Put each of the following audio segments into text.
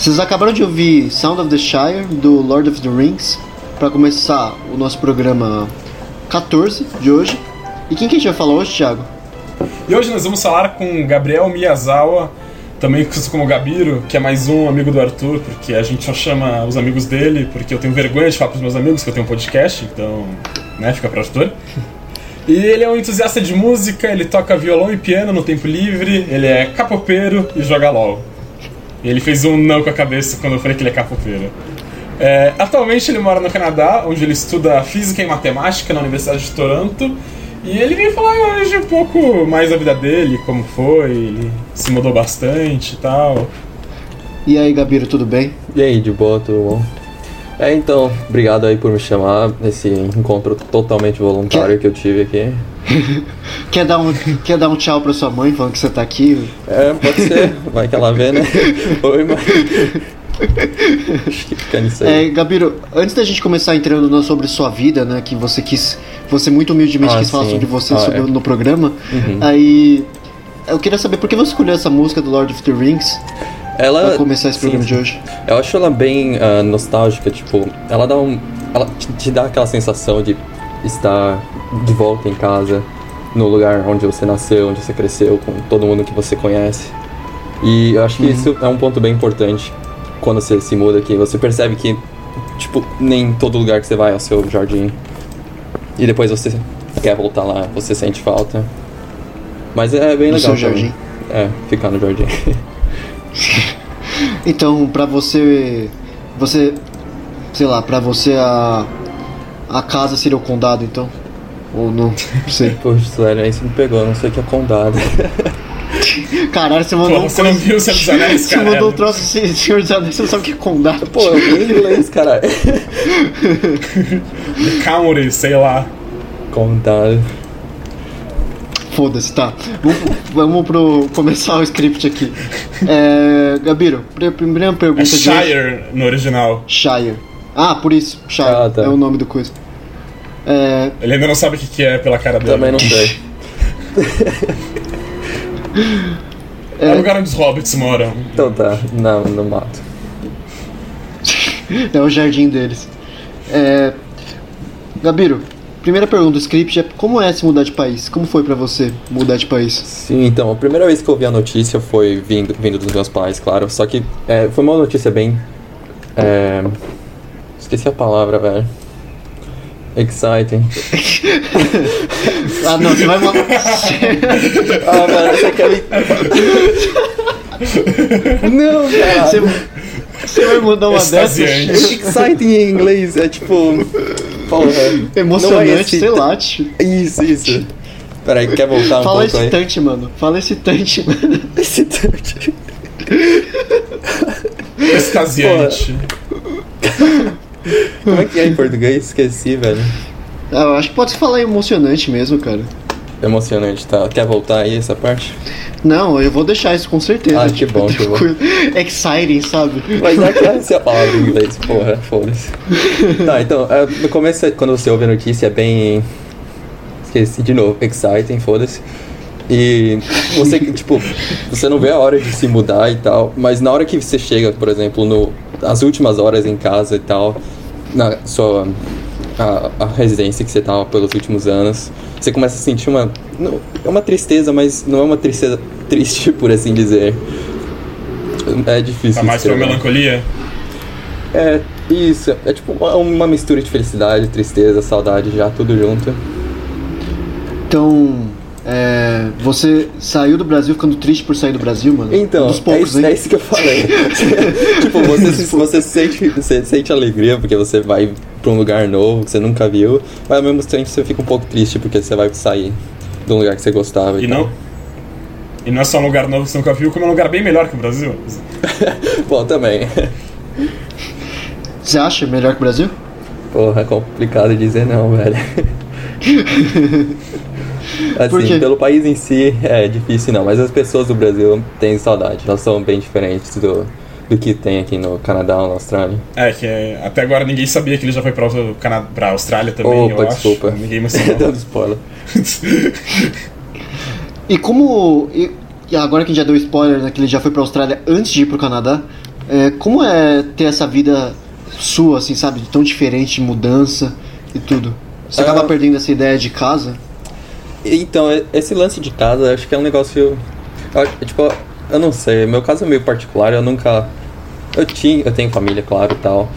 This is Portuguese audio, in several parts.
Vocês acabaram de ouvir Sound of the Shire do Lord of the Rings para começar o nosso programa 14 de hoje. E quem que a gente vai falar hoje, Thiago? E hoje nós vamos falar com Gabriel Miyazawa, também conhecido como Gabiro, que é mais um amigo do Arthur, porque a gente só chama os amigos dele, porque eu tenho vergonha de falar pros meus amigos que eu tenho um podcast, então, né, fica pra Arthur. E ele é um entusiasta de música, ele toca violão e piano no tempo livre, ele é capopeiro e joga LOL. E ele fez um não com a cabeça quando eu falei que ele é capopeiro. É, atualmente ele mora no Canadá, onde ele estuda física e matemática na Universidade de Toronto. E ele veio falar hoje um pouco mais da vida dele, como foi, ele se mudou bastante e tal. E aí, Gabiro, tudo bem? E aí, de boa, tudo bom? É, então, obrigado aí por me chamar nesse encontro totalmente voluntário que, que eu tive aqui. quer, dar um, quer dar um tchau pra sua mãe falando que você tá aqui? É, pode ser, vai que ela vê, né? Oi, mãe. Acho que fica nisso aí. É, Gabiro, antes da gente começar entrando sobre sua vida, né, que você quis, você muito humildemente Ah, quis falar sim. sobre você Ah, sobre- é. no programa, Uhum. aí eu queria saber por que você escolheu essa música do Lord of the Rings Ela, pra começar esse sim, programa sim. de hoje. Eu acho ela bem ah, nostálgica, tipo, ela dá um. Ela te, te dá aquela sensação de estar de volta em casa, no lugar onde você nasceu, onde você cresceu, com todo mundo que você conhece. E eu acho que isso é um ponto bem importante quando você se muda aqui. Você percebe que, tipo, nem todo lugar que você vai é o seu jardim. E depois você quer voltar lá, você sente falta. Mas é bem No legal. seu também. jardim. É, ficar no jardim. Então, pra você, você, sei lá, pra você a a casa seria o condado, então? Ou não? Não sei. Poxa, sério, aí você me pegou, eu não sei o que é condado. Caralho, você mandou Pô, um você não viu o Senhor dos Anéis, Você cara? mandou um troço assim, Senhor dos Anéis, você não sabe o que é condado. Pô, eu li em inglês, caralho. Camry, sei lá. Condado. Foda-se, tá. Vamos, vamos pro começar o script aqui. É, Gabiro, pri- primeira pergunta É. Shire no original. Shire. Ah, por isso, Shire Ah, tá. é o nome do coisa. É, Ele ainda não sabe o que que é pela cara dele. Também não sei. É o lugar onde os hobbits moram. Então tá, não, no mato. é o jardim deles. É, Gabiro, primeira pergunta do script é como é se mudar de país? Como foi pra você mudar de país? Sim, então, a primeira vez que eu vi a notícia foi vindo, vindo dos meus pais, claro. Só que é, foi uma notícia bem. é, esqueci a palavra, velho. Exciting. Ah, não, você vai mandar. Ah, mano, você quer. Não, cara. Você, você vai mandar uma dessas? Exciting em inglês é tipo. Porra. não é Emocionante, esse- sei lá, tio. Isso, isso. Peraí, quer voltar um Fala pouco aí? excitante, mano. Fala excitante, mano. Excitante. Extasiante. Como é que é em português? Esqueci, velho. Ah, eu acho que pode falar emocionante mesmo, cara. Emocionante, tá? Quer voltar aí essa parte? Não, eu vou deixar isso com certeza. Ah, que bom, que bom. tranquilo. Exciting, sabe? Mas não quer ser a palavra em inglês, porra, foda-se. Tá, então, é, no começo, quando você ouve a notícia, é bem. Esqueci de novo, exciting, foda-se. E você, tipo, você não vê a hora de se mudar e tal, mas na hora que você chega, por exemplo, no, as últimas horas em casa e tal, na sua. A, a residência que você tava pelos últimos anos, você começa a sentir uma. Não, é uma tristeza, mas não é uma tristeza triste, por assim dizer. É difícil. Tá mais pra melancolia? É, isso. É tipo uma, mistura de felicidade, tristeza, saudade, já tudo junto. Então, é, você saiu do Brasil ficando triste por sair do Brasil, mano? Então, um é, poucos, isso, hein? é isso que eu falei. tipo, você, se- você sente, você sente alegria porque você vai pra um lugar novo que você nunca viu, mas ao mesmo tempo você fica um pouco triste porque você vai sair de um lugar que você gostava e, E tal. não, e não é só um lugar novo que você nunca viu, como é um lugar bem melhor que o Brasil. Bom, também. Você acha melhor que o Brasil? Porra, é complicado dizer não, velho. Assim, pelo país em si é difícil não, mas as pessoas do Brasil têm saudade. Elas são bem diferentes do, do que tem aqui no Canadá ou na Austrália. É, que é- até agora ninguém sabia que ele já foi pra, Cana pra Austrália também, Opa, eu desculpa. acho. Ninguém mencionou. Dando spoiler. E como. E, agora que a gente já deu spoiler, né, que ele já foi pra Austrália antes de ir pro Canadá, É, como é ter essa vida sua, assim, sabe? Tão diferente, de mudança e tudo. Você acaba Ah. perdendo essa ideia de casa? Então, esse lance de casa, acho que é um negócio. Tipo, eu não sei, meu caso é meio particular, eu nunca. Eu tinha, eu tenho família, claro, e tal.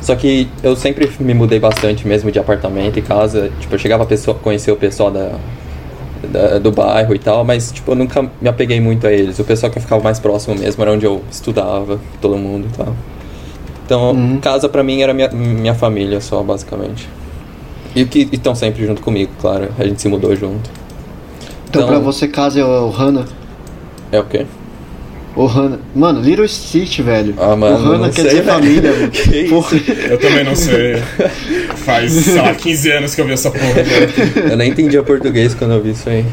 Só que eu sempre me mudei bastante mesmo de apartamento e casa. Tipo, eu chegava a pessoa, conhecer o pessoal da, da- do bairro e tal, mas tipo, eu nunca me apeguei muito a eles. O pessoal que eu ficava mais próximo mesmo era onde eu estudava, todo mundo e tal. Então, Uhum. casa pra mim era minha, minha família só, basicamente. E que estão sempre junto comigo, claro. A gente se mudou junto. Então, Então- pra você, casa é o Hana. É o quê? O Hana. Mano, Little Stitch, velho. Ah, mano, o Hana não quer sei, dizer velho. família, mano. Que isso? Porra. Eu também não sei. Faz, sei lá, 15 anos que eu vi essa porra. Eu nem entendia português quando eu vi isso aí.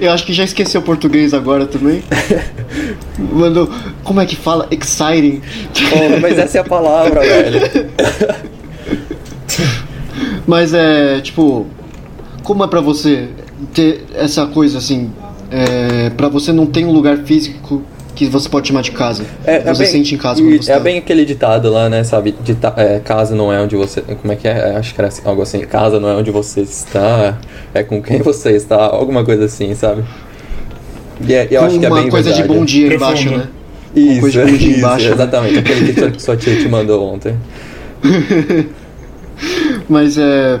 Eu acho que já esqueceu português agora também. Mano, como é que fala? Exciting. Oh, mas essa é a palavra, velho. Mas é, tipo, como é pra você ter essa coisa assim? É, pra você não tem um lugar físico que você pode chamar de casa. você bem- sente em casa quando você É tá. bem aquele ditado lá, né, sabe? Dita, é, casa não é onde você... Como é que é? É, Acho que era assim, algo assim. Casa não é onde você está, é com quem você está. Alguma coisa assim, sabe? E é- eu Com acho que é uma bem coisa verdade. de bom dia Profundo. embaixo, né? Isso, coisa de bom dia isso, embaixo, né? exatamente. Aquele que sua, sua tia te mandou ontem. Mas é.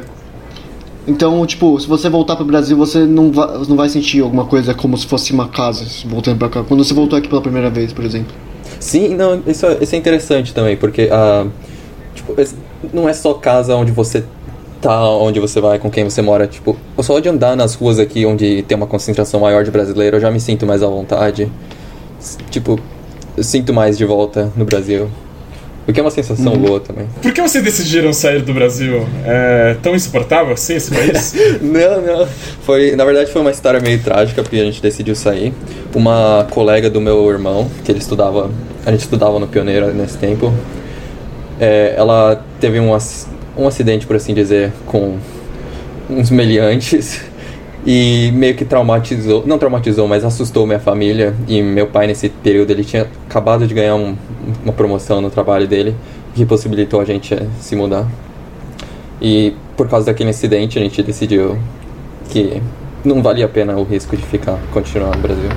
Então, tipo, se você voltar pro Brasil, você não vai, não vai sentir alguma coisa como se fosse uma casa, voltando pra cá. Quando você voltou aqui pela primeira vez, por exemplo. Sim, não, isso, é- isso é interessante também, porque ah, tipo, não é só casa onde você tá, onde você vai, com quem você mora. Tipo, só de andar nas ruas aqui onde tem uma concentração maior de brasileiro, eu já me sinto mais à vontade. Tipo, eu sinto mais de volta no Brasil. O que é uma sensação boa também. Por que vocês decidiram sair do Brasil? É tão insuportável assim esse país? Não, não. Foi, na verdade foi uma história meio trágica porque a gente decidiu sair. Uma colega do meu irmão, que ele estudava, a gente estudava no Pioneiro nesse tempo, é, ela teve um, um acidente, por assim dizer, com uns meliantes e meio que traumatizou, não traumatizou, mas assustou minha família e meu pai nesse período ele tinha acabado de ganhar um- uma promoção no trabalho dele que possibilitou a gente eh, se mudar. E por causa daquele incidente a gente decidiu que não valia a pena o risco de ficar, continuar no Brasil.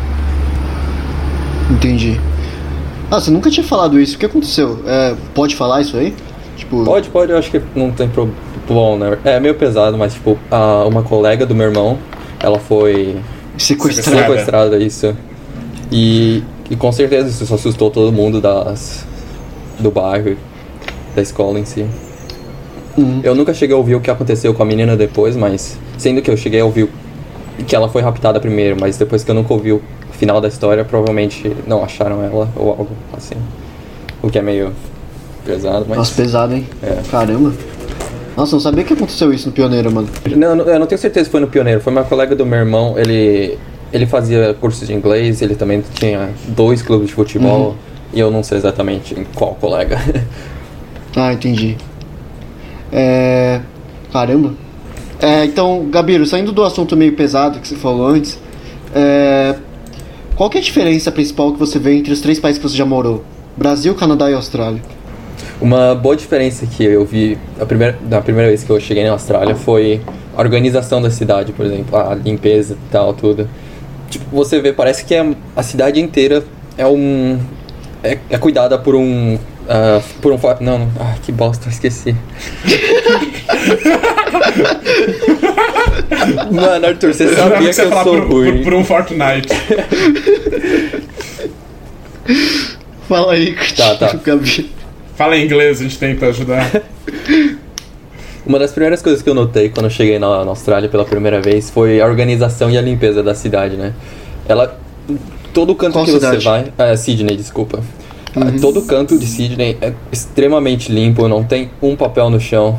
Entendi. Ah, você nunca tinha falado isso. O que aconteceu? É, pode falar isso aí? Tipo. Pode, pode, eu acho que não tem problema. Bom, né? É meio pesado, mas tipo, a, uma colega do meu irmão, ela foi. Sequestrada. sequestrada, isso. E, e com certeza isso assustou todo mundo das, do bairro, da escola em si. Uhum. Eu nunca cheguei a ouvir o que aconteceu com a menina depois, mas sendo que eu cheguei a ouvir que ela foi raptada primeiro, mas depois que eu nunca ouvi o final da história, provavelmente não acharam ela ou algo assim. O que é meio pesado, mas. Nossa, pesado, hein? É. Caramba. Nossa, não sabia que aconteceu isso no Pioneiro, mano. Não, eu não tenho certeza se foi no Pioneiro. Foi uma colega do meu irmão. Ele, ele fazia cursos de inglês. Ele também tinha dois clubes de futebol. Uhum. E eu não sei exatamente em qual colega. Ah, entendi. É. Caramba. É, então, Gabiro, saindo do assunto meio pesado que você falou antes, é... qual que é a diferença principal que você vê entre os três países que você já morou? Brasil, Canadá e Austrália. Uma boa diferença que eu vi a primeira, da primeira vez que eu cheguei na Austrália foi a organização da cidade, por exemplo, a limpeza e tal, tudo. Tipo, você vê, parece que a, a cidade inteira é um. É, é cuidada por um. ah, por um. Não, não. Ah, que bosta, esqueci. Mano, Arthur, você sabia que você eu falar sou por, ruim. por, por um Fortnite. Fala aí, Tá, tá. Gabiro. Fala em inglês, a gente tenta ajudar. Uma das primeiras coisas que eu notei quando eu cheguei na, na Austrália pela primeira vez foi a organização e a limpeza da cidade, né? Ela. Todo canto Qual que cidade? você vai. É, Sydney, desculpa. Ah, Todo canto de Sydney é extremamente limpo, não tem um papel no chão.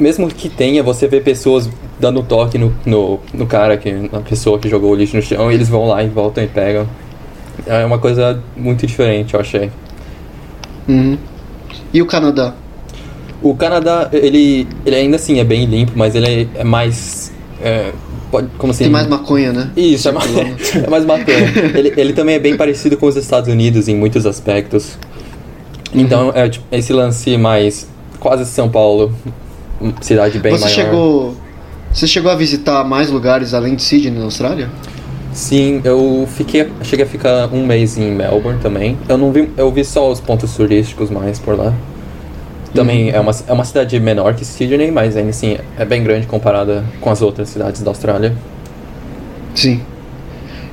Mesmo que tenha, você vê pessoas dando toque no, no, no cara, que, na pessoa que jogou o lixo no chão, e eles vão lá e voltam e pegam. É uma coisa muito diferente, eu achei. Uhum. E o Canadá? O Canadá, ele, ele ainda assim é bem limpo, mas ele é mais. é, Pode, como assim? Tem mais maconha, né? Isso, é mais, é mais maconha. ele, ele também é bem parecido com os Estados Unidos em muitos aspectos. Então, é tipo, esse lance mais quase São Paulo, cidade bem Você maior. chegou. Você chegou a visitar mais lugares além de Sydney na Austrália? Sim, eu fiquei, cheguei a ficar um mês em Melbourne também. Eu não vi, eu vi só os pontos turísticos mais por lá. Também é, uma, é uma cidade menor que Sydney, mas ainda assim é bem grande comparada com as outras cidades da Austrália. Sim.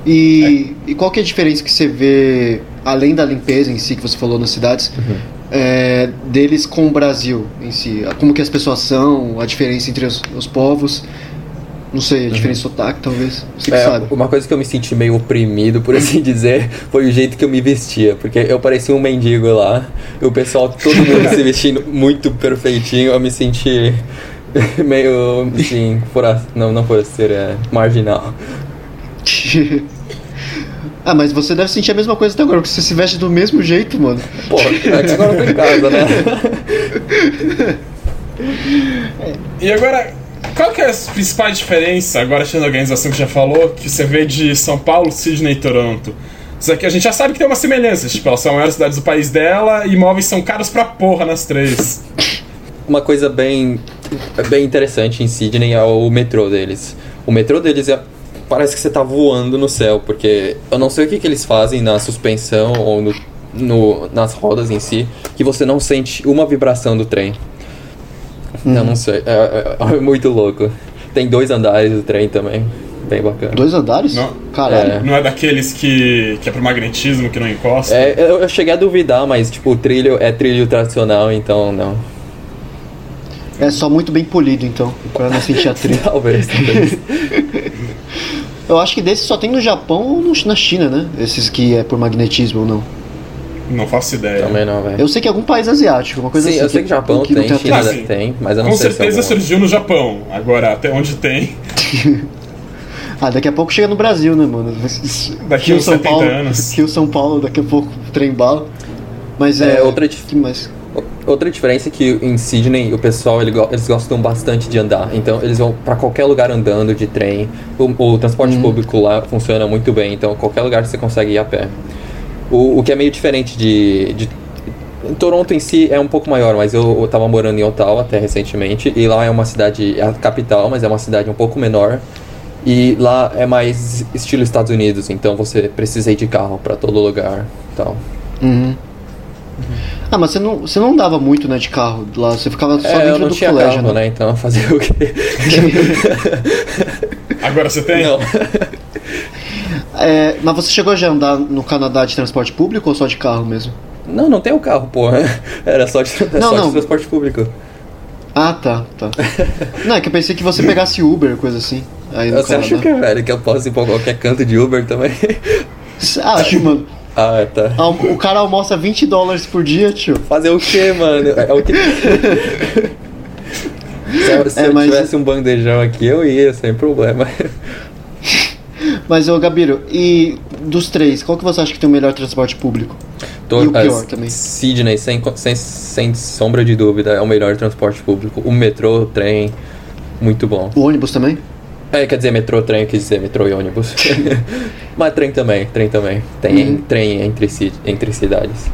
E, e qual que é a diferença que você vê, além da limpeza em si que você falou nas cidades, é, deles com o Brasil em si? Como que as pessoas são, a diferença entre os, os povos? Não sei, a diferença de sotaque, talvez. Você que É, sabe. uma coisa que eu me senti meio oprimido, por assim dizer, foi o jeito que eu me vestia. Porque eu parecia um mendigo lá. E o pessoal, todo mundo se vestindo muito perfeitinho. Eu me senti meio, assim, fora, não, não forasteiro, é marginal. ah, mas você deve sentir a mesma coisa até agora, porque você se veste do mesmo jeito, mano. Pô, é que agora eu tô em casa, né? E agora, qual que é a principal diferença, agora achando a organização que já falou, que você vê de São Paulo, Sydney e Toronto? Isso aqui a gente já sabe que tem uma semelhança, tipo, elas são as maiores cidades do país dela e imóveis são caros pra porra nas três. Uma coisa bem, bem interessante em Sydney é o metrô deles. O metrô deles é, parece que você tá voando no céu, porque eu não sei o que, que eles fazem na suspensão ou no, no- nas rodas em si, que você não sente uma vibração do trem. Eu não sei, é, é- é muito louco. Tem dois andares do trem também, bem bacana. Dois andares? Não. Caralho. É. Não é daqueles que, que é pro magnetismo, que não encosta? É, eu, eu cheguei a duvidar, mas tipo, o trilho é trilho tradicional, então não. É só muito bem polido, então, pra não sentir a trilha. Talvez, talvez. Eu acho que desses só tem no Japão ou no- na China, né? Esses que é por magnetismo ou não. Não faço ideia. também não, velho. Eu sei que é algum país asiático, uma coisa Sim, assim. eu sei que Japão que tem, China Ah, atraso. sim. tem, mas eu não Com sei se é certeza algum- surgiu no Japão. Agora, até onde tem, Ah, daqui a pouco chega no Brasil, né, mano? Daqui Rio uns São 70 Paulo, anos. Rio São Paulo, daqui a pouco trem bala. Mas é. É, outra dif- que mais? Outra diferença é que em Sydney o pessoal ele go- eles gostam bastante de andar, então eles vão pra qualquer lugar andando de trem. O, o transporte público lá funciona muito bem, então qualquer lugar você consegue ir a pé. O, o que é meio diferente de, de Toronto em si é um pouco maior, mas eu, eu tava morando em Ottawa até recentemente e lá é uma cidade, é a capital, mas é uma cidade um pouco menor. E lá é mais estilo Estados Unidos, então você precisa ir de carro pra todo lugar, tal. Uhum. Ah, mas você não, você não andava muito, né, de carro lá, você ficava só É, eu dentro não do tinha colégio, carro, né? Então fazer o quê? Agora você tem? não. É, mas você chegou já a andar no Canadá de transporte público ou só de carro mesmo? Não, não tem o carro, porra. Era só de, é Não, só não. de transporte público. Ah, tá, tá. não, é que eu pensei que você pegasse Uber, coisa assim. Aí no Você Canadá. acha que, velho, que eu posso ir pra qualquer canto de Uber também? Acha, mano? ah, tá. O cara almoça 20 dólares por dia, tio. Fazer o quê, mano? É o que... se eu, se É, eu mas- tivesse um bandejão aqui, eu ia, sem problema. Mas, ô Gabiro, e dos três, qual que você acha que tem o melhor transporte público? Tô- E o pior as- também. Sydney, sem, sem, sem sombra de dúvida, é o melhor transporte público. O metrô, o trem, muito bom. O ônibus também? É, quer dizer, metrô, trem, eu quis dizer metrô e ônibus. Mas trem também, trem também. Tem Uhum. trem entre, entre cidades.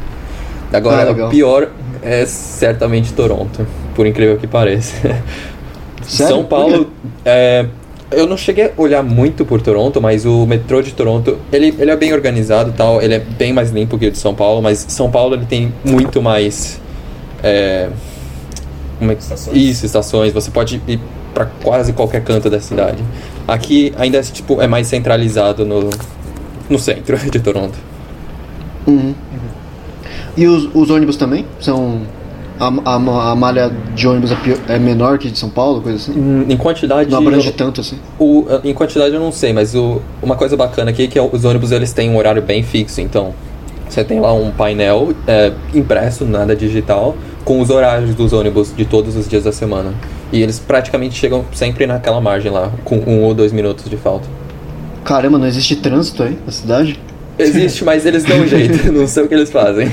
Ah, Agora, legal. o pior é certamente Toronto, por incrível que pareça. Sério? São Paulo, é, eu não cheguei a olhar muito por Toronto, mas o metrô de Toronto, ele, ele é bem organizado e tal, ele é bem mais limpo que o de São Paulo, mas São Paulo ele tem muito mais... É, como é que- Estações. Isso, estações. Você pode ir pra quase qualquer canto da cidade. Aqui ainda é, tipo, é mais centralizado no, no centro de Toronto. Uhum. E os, os ônibus também? São. A, a, a malha de ônibus é, pior- é menor que de São Paulo, coisa assim? Hum, Em quantidade. Não abrange tanto assim. O, em quantidade eu não sei, mas o, uma coisa bacana aqui é que os ônibus eles têm um horário bem fixo, então você tem lá um painel é, impresso, nada digital, com os horários dos ônibus de todos os dias da semana. E eles praticamente chegam sempre naquela margem lá, com um ou dois minutos de falta. Caramba, não existe trânsito aí na cidade? Existe, mas eles dão um jeito, não sei o que eles fazem.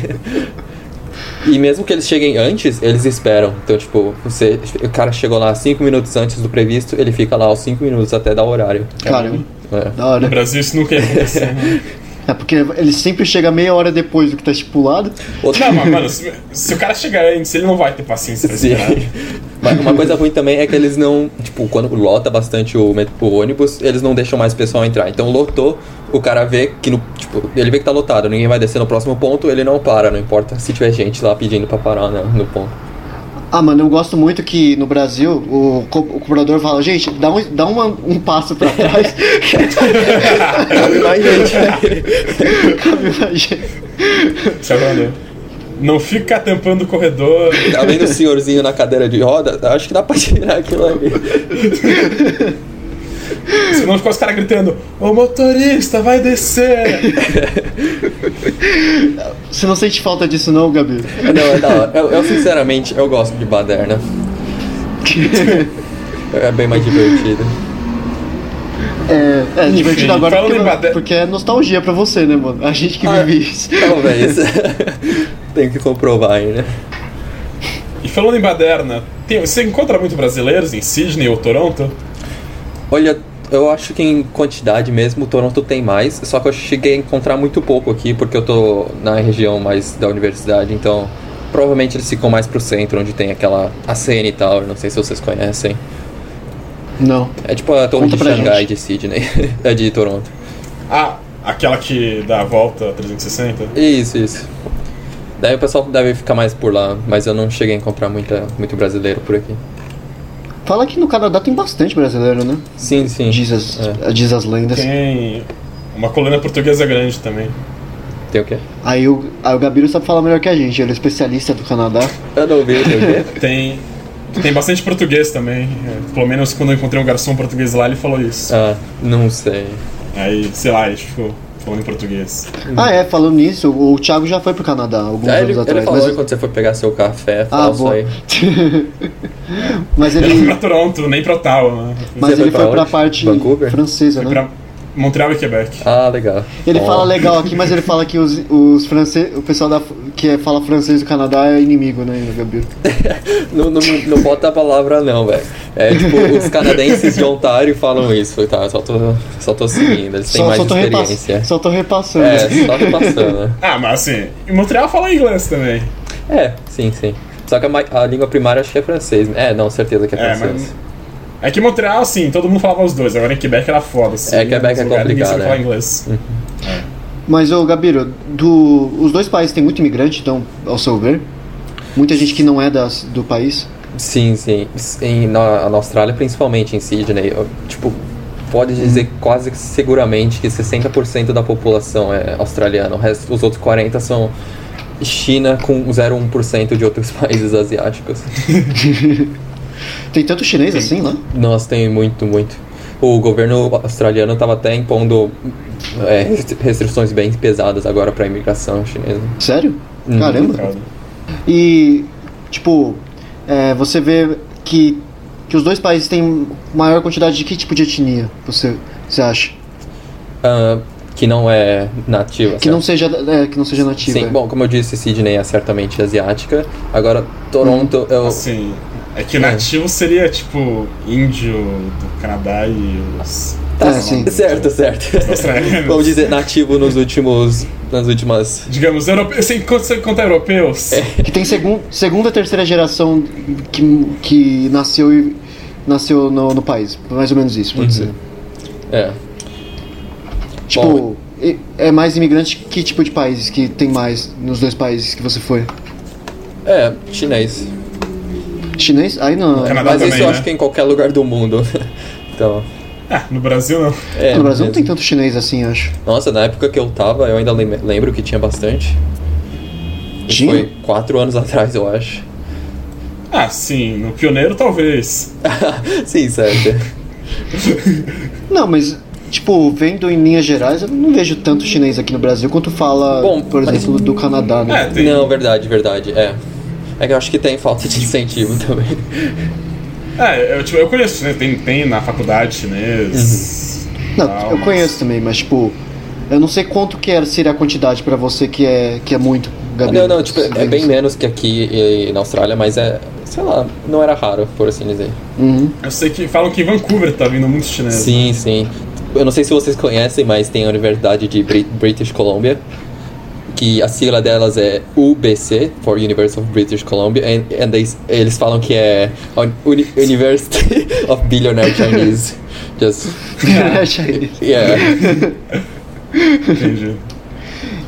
E mesmo que eles cheguem antes, eles esperam. Então, tipo, você, o cara chegou lá 5 minutos antes do previsto, ele fica lá os 5 minutos até dar o horário. Caramba, É. da No hora. Brasil isso nunca ia acontecer. né? É porque ele sempre chega meia hora depois do que tá estipulado. Outra- Não, mas, mano, se, se o cara chegar antes, ele não vai ter paciência pra Sim. esperar. Mas uma coisa ruim também é que eles não. Tipo, quando lota bastante o, o ônibus, eles não deixam mais o pessoal entrar. Então lotou, o cara vê que no. Tipo, ele vê que tá lotado, ninguém vai descer no próximo ponto, ele não para, não importa se tiver gente lá pedindo pra parar né, no ponto. Ah, mano, eu gosto muito que no Brasil o, co- o cobrador fala, gente, dá um, dá uma- um passo pra trás. Cabe mais gente. Cabe mais gente. Não fica tampando o corredor. Tá vendo o senhorzinho na cadeira de roda? Acho que dá pra tirar aquilo ali. Senão fica os caras gritando: Ô motorista, vai descer! Você não sente falta disso não, Gabi? Não, é da hora. Eu, eu, sinceramente, eu gosto de baderna. É bem mais divertido. É, é divertido agora porque, em bade- porque é nostalgia pra você, né, mano? A gente que Ah, vive isso. Talvez. Tenho que comprovar ainda. E falando em baderna, tem- você encontra muito brasileiros em Sydney ou Toronto? Olha, eu acho que em quantidade mesmo, Toronto tem mais, só que eu cheguei a encontrar muito pouco aqui, porque eu tô na região mais da universidade, então provavelmente eles ficam mais pro centro, onde tem aquela ACN Tower, não sei se vocês conhecem. Não. É tipo a torre Conta de Xangai gente. de Sydney, é de Toronto. Ah, aquela que dá a volta 360? Isso, isso. Daí o pessoal deve ficar mais por lá, mas eu não cheguei a encontrar muita, muito brasileiro por aqui. Fala que no Canadá tem bastante brasileiro, né? Sim, sim. Diz as, É. diz as lendas. Tem uma colônia portuguesa grande também. Tem o quê? Aí o, aí o Gabiru sabe falar melhor que a gente, ele é especialista do Canadá. Eu não vi, tem o quê? Tem, tem bastante português também. É, pelo menos quando eu encontrei um garçom português lá, ele falou isso. Ah, não sei. Aí, sei lá, a gente ficou falando em português. Ah, é, falando nisso, o, o Thiago já foi pro Canadá alguns anos ele, ele atrás. falou mas, quando você for pegar seu café, ah, boa. aí. mas Ele foi ele, pra Toronto, nem pra Ottawa, né? mas Você ele foi foi pra pra onde? parte Vancouver? francesa, Foi né? pra Montreal e Quebec. Ah, legal. Ele Bom. fala legal aqui, mas ele fala que os, os franceses, o pessoal da, que é- fala francês do Canadá é inimigo, né, Gabiru? Não, não, não bota a palavra não, velho. É tipo, os canadenses de Ontário falam isso, tá? Só tô, só tô seguindo, eles têm Só, mais só, tô repass- experiência. só tô repassando. É, só repassando. né? Ah, mas assim, em Montreal fala inglês também. É, sim, sim. Só que a, a língua primária acho que é francês. É, não, certeza que é É, francês. mas. É que Montreal, assim, todo mundo falava os dois. Agora em Quebec era foda, assim. É, Quebec é ninguém complicado, sabe é. falar inglês. Mas, ô Gabiru, do, os dois países têm muito imigrante, então, ao seu ver? Muita gente que não é das, do país? Sim, sim. Em, na, na Austrália, principalmente em Sydney, eu, tipo, pode dizer quase que seguramente que 60% da população é australiana. O resto, os outros 40% são China com 0,1% de outros países asiáticos. Tem tanto chinês assim lá? Nossa, tem muito, muito. O governo australiano estava até impondo é, restrições bem pesadas agora para a imigração chinesa. Sério? Uhum. Caramba. Cara. E, tipo, é, você vê que, que os dois países têm maior quantidade de que tipo de etnia, você, você acha? Ah, que não é nativa. Que não seja, é, que não seja nativa. Sim, é. bom, como eu disse, Sydney é certamente asiática. Agora, Toronto, eu. Assim, é que nativo seria tipo índio do Canadá e os. É, sim. Certo, certo. Vamos dizer nativo nos últimos. nas últimas. Digamos, europeus. Assim, quando você conta europeus. É. Que tem segun, segunda, terceira geração que, que nasceu, e- nasceu no, no país. Mais ou menos isso, pode ser. É. Tipo, Bom. é mais imigrante que tipo de países que tem mais nos dois países que você foi? É, chinês. Chinês? Aí não. Canadá Mas isso também, eu né? acho que é em qualquer lugar do mundo. então. Ah, no Brasil não. É, no Brasil não tem tanto chinês assim, acho. Nossa, na época que eu tava, eu ainda lem- lembro que tinha bastante. Isso Tinha? Foi quatro anos atrás, eu acho. Ah, sim, no pioneiro talvez. Sim, certo. Não, mas, tipo, vendo em linhas gerais, eu não vejo tanto chinês aqui no Brasil quanto fala, Bom, por mas- exemplo, do Canadá, né? É, tem. Não, verdade, verdade. É. É que eu acho que tem falta de incentivo também. É, eu, tipo, eu conheço, né? Tem, tem na faculdade chinês. Não, tal, eu mas- conheço também, mas, tipo, eu não sei quanto que é, seria a quantidade pra você que é, que é muito Gabriel? Não, não, tipo, é bem menos que aqui e na Austrália, mas é, sei lá, não era raro, por assim dizer. Uhum. Eu sei que falam que em Vancouver tá vindo muitos chineses. Sim, sim. Eu não sei se vocês conhecem, mas tem a Universidade de Brit- British Columbia, que a sigla delas é UBC, for University of British Columbia, and, and they- eles falam que é a Uni- University of Billionaire Chinese. Just, yeah. Entendi.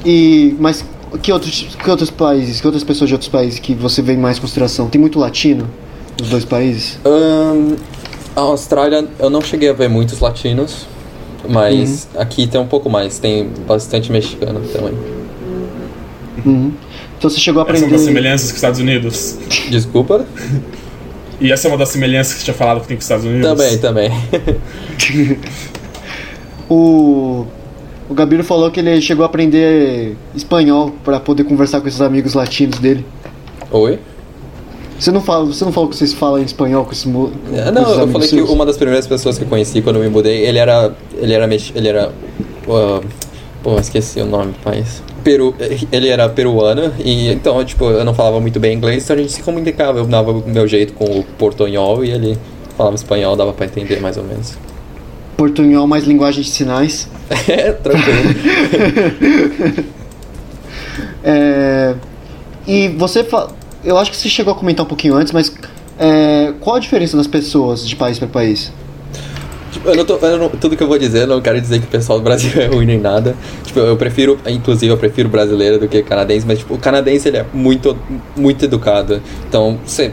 e, mas que outros, que outros países, que outras pessoas de outros países que você vê em mais consideração? Tem muito latino nos dois países? Ahn, a Austrália, eu não cheguei a ver muitos latinos, mas aqui tem um pouco mais, tem bastante mexicano também. Uhum. Então você chegou a Essa é uma aprender. das semelhanças com os Estados Unidos. Desculpa? E essa é uma das semelhanças que você tinha falado que tem com os Estados Unidos. Também, também. O, o Gabiru falou que ele chegou a aprender espanhol para poder conversar com esses amigos latinos dele. Oi? Você não fala, você não falou que vocês falam em espanhol com esses mo- com É, esses Não, eu amigos falei que seus? uma das primeiras pessoas que eu conheci quando eu me mudei, ele era. Ele era. Ele era. uh, pô, esqueci o nome do país. Peru, ele era peruano e então, tipo, eu não falava muito bem inglês, então a gente se comunicava. Eu dava o meu jeito com o portonhol e ele falava espanhol, dava pra entender mais ou menos. Portunhol mais linguagem de sinais. É, tranquilo. É, e você eu acho que você chegou a comentar um pouquinho antes, mas é, qual a diferença das pessoas de país para país? Tipo, eu não tô, eu não- tudo que eu vou dizer, eu não quero dizer que o pessoal do Brasil é ruim nem nada. Tipo, eu prefiro, inclusive, eu prefiro brasileiro do que canadense, mas tipo, o canadense ele é muito, muito educado. Então, você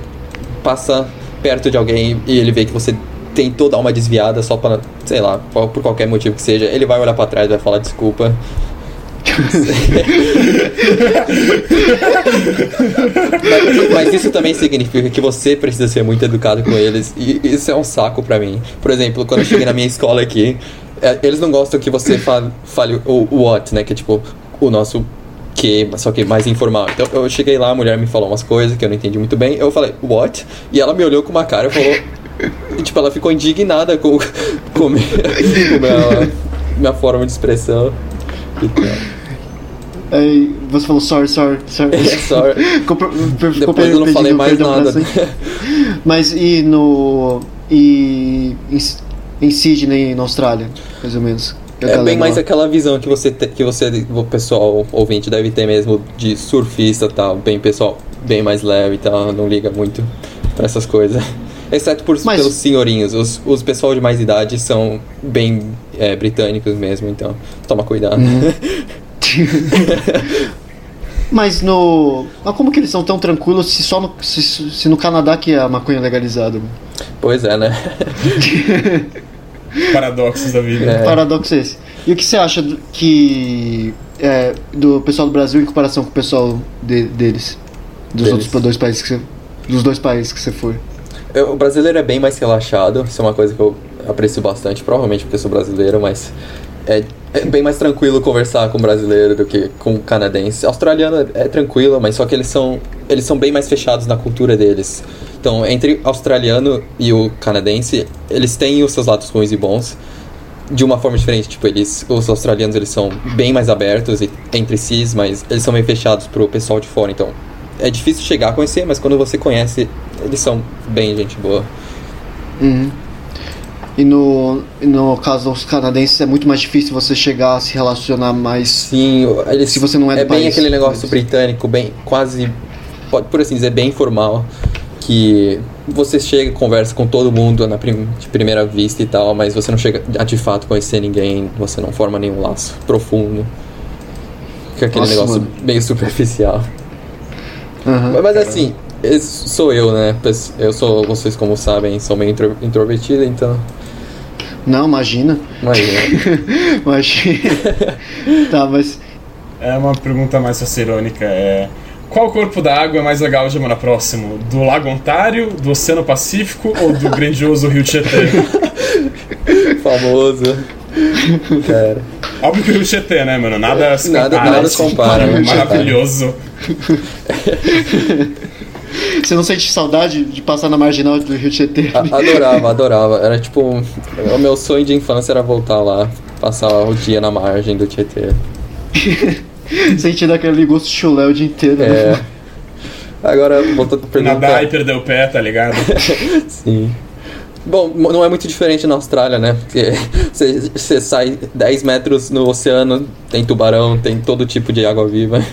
passa perto de alguém e ele vê que você tentou dar uma desviada só para, sei lá, por qualquer motivo que seja, ele vai olhar para trás e vai falar desculpa. Mas, mas isso também significa que você precisa ser muito educado com eles e isso é um saco pra mim. Por exemplo, quando eu cheguei na minha escola aqui, é, eles não gostam que você fale, fale o o what, né, que é tipo o nosso que, só que mais informal. Então eu cheguei lá, a mulher me falou umas coisas que eu não entendi muito bem. Eu falei, what? E ela me olhou com uma cara e falou. e, tipo, ela ficou indignada com, com, minha, com minha, minha forma de expressão. Então, Aí você falou sorry, sorry, sorry. sorry. Per- per- ficou Depois eu não falei mais nada. Mas e no. E em, em Sydney, na Austrália, mais ou menos? É bem mais lá? aquela visão que você, te- que você, o pessoal ouvinte deve ter mesmo de surfista e tal, bem pessoal, bem mais leve e tal, não liga muito pra essas coisas. Exceto por, Mas- pelos senhorinhos, os, os pessoal de mais idade são bem é, britânicos mesmo, então toma cuidado. Uhum. Mas no. Mas como que eles são tão tranquilos se só no, se, se no Canadá que a maconha é legalizada? pois é, né? Paradoxos da vida. É. Paradoxo esse. E o que você acha do, que. É, do pessoal do Brasil em comparação com o pessoal de- deles? Dos Deles. outros dois países que você. Dos dois países que você foi. Eu- o brasileiro é bem mais relaxado, isso é uma coisa que eu aprecio bastante, provavelmente porque eu sou brasileiro, mas é, é bem mais tranquilo conversar com brasileiro do que com canadense. Australiano é, é tranquilo, mas só que eles são, eles são bem mais fechados na cultura deles. Então, entre australiano e o canadense, eles têm os seus lados ruins e bons de uma forma diferente. Tipo, eles, os australianos eles são bem mais abertos e, entre si, mas eles são meio fechados pro pessoal de fora. Então, é difícil chegar a conhecer, mas quando você conhece, eles são bem gente boa. Uhum. E no, no caso dos canadenses é muito mais difícil você chegar a se relacionar mais. Sim, eles, Se você não é do é bem país, aquele negócio mas- britânico, bem quase, pode por assim dizer, bem informal, que você chega e conversa com todo mundo na prim- de primeira vista e tal, mas você não chega a de fato conhecer ninguém, você não forma nenhum laço profundo. Fica aquele Nossa, negócio mano. meio superficial. Aham. Mas, mas assim, sou eu, né? Eu sou, vocês como sabem, sou meio intro- introvertido, então. Não, imagina. Imagina. Imagina. tá, mas. É uma pergunta mais facilônica. É... Qual corpo da água é mais legal de morar próximo? Do Lago Ontário, do Oceano Pacífico ou do grandioso Rio Tietê? Famoso. Cara. Óbvio que o Rio Tietê, né, mano? Nada se Nada- compara. nada se compara, né? Maravilhoso. Você não sente saudade de passar na marginal do Rio Tietê? A- Adorava, adorava. Era tipo. um- O meu sonho de infância era voltar lá, passar o dia na margem do Tietê. Sentindo aquele gosto de chulé o dia inteiro. né? É. Agora, voltando pra pergunta. Nadar e perder o pé, tá ligado? Sim. Bom, não é muito diferente na Austrália, né? Porque você você sai 10 metros no oceano, tem tubarão, tem todo tipo de água viva.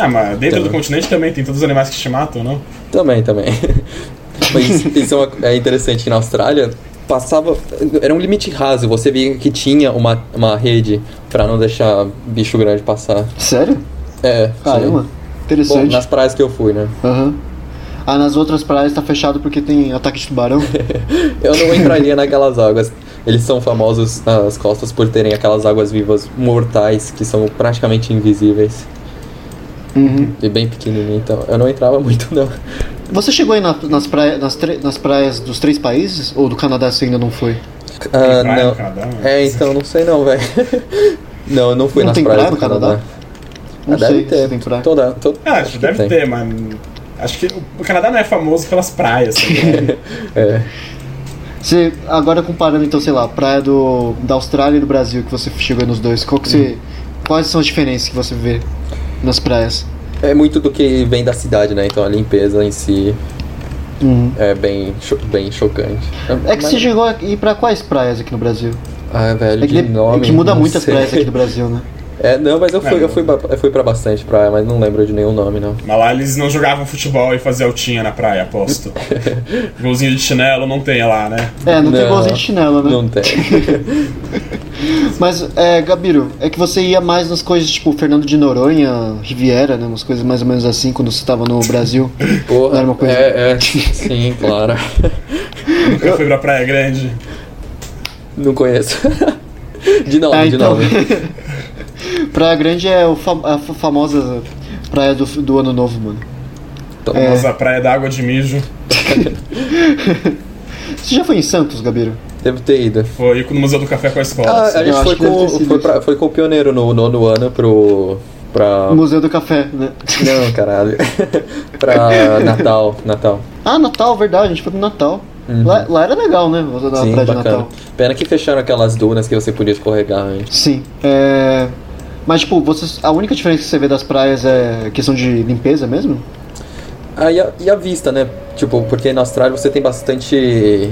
Ah, mas dentro Tá. do continente também tem todos os animais que te matam, não? Também, também. Mas isso é, uma- é interessante que na Austrália passava. Era um limite raso, você via que tinha uma, uma rede pra não deixar bicho grande passar. Sério? É, sim. Caramba. Bom, Interessante. nas praias que eu fui, né? Aham. Ah, nas outras praias tá fechado porque tem ataque de tubarão? Eu não entraria naquelas águas. Eles são famosos nas costas por terem aquelas águas vivas mortais que são praticamente invisíveis Uhum. e bem pequenininho, então eu não entrava muito não. Você chegou aí na- nas, praia, nas, nas praias dos três países? Ou do Canadá você ainda não foi? Ah, não. Canadá, mas- É, então não sei não, velho. Não, eu não fui Não nas tem praias praia do no Canadá? Canadá. Não Ah, sei deve se ter. tem praia. Toda, to- Ah, acho que deve tem. ter, mas. Acho que o Canadá não é famoso pelas praias, ligado? É. Você, agora comparando então, sei lá, praia do, da Austrália e do Brasil, que você chegou aí nos dois, qual que você, quais são as diferenças que você vê nas praias? É muito do que vem da cidade, né? Então a limpeza em si Uhum. é bem, cho- bem chocante. É que Mas- você chegou a ir pra quais praias aqui no Brasil? Ah, velho, É que, de nome. é que muda muito as praias aqui do Brasil, né? É, não, mas eu fui, É, eu fui, eu fui pra bastante praia, mas não lembro de nenhum nome, não. Mas lá eles não jogavam futebol e faziam altinha na praia, aposto. Golzinho de chinelo não tem lá, né? É, não, tem Não. golzinho de chinelo, né? Não tem. Mas, é, Gabiro, é que você ia mais nas coisas tipo Fernando de Noronha, Riviera, né? Umas coisas mais ou menos assim quando você tava no Brasil. Porra, Era uma coisa- é, é, sim, claro. Nunca fui pra Praia Grande. Não conheço. De nome, Ah, de então. nome. Praia Grande é o fam- a fa- famosa praia do, do Ano Novo, mano. Então, É. Famosa praia d'água de mijo. Você já foi em Santos, Gabiro? Devo ter ido. Foi no Museu do Café com a escola. Ah, assim. a gente foi deve com, foi, pra- foi com o pioneiro no nono ano pro. pra. Museu do Café, né? Não, caralho. pra Natal. Natal. Ah, Natal, verdade, a gente foi pro Natal. Uhum. Lá, lá era legal, né? Você Sim, praia de. Natal. Pena que fecharam aquelas dunas que você podia escorregar antes. Sim. É... Mas, tipo, vocês, a única diferença que você vê das praias é questão de limpeza mesmo? Ah, e a, e a vista, né? Tipo, porque na Austrália você tem bastante.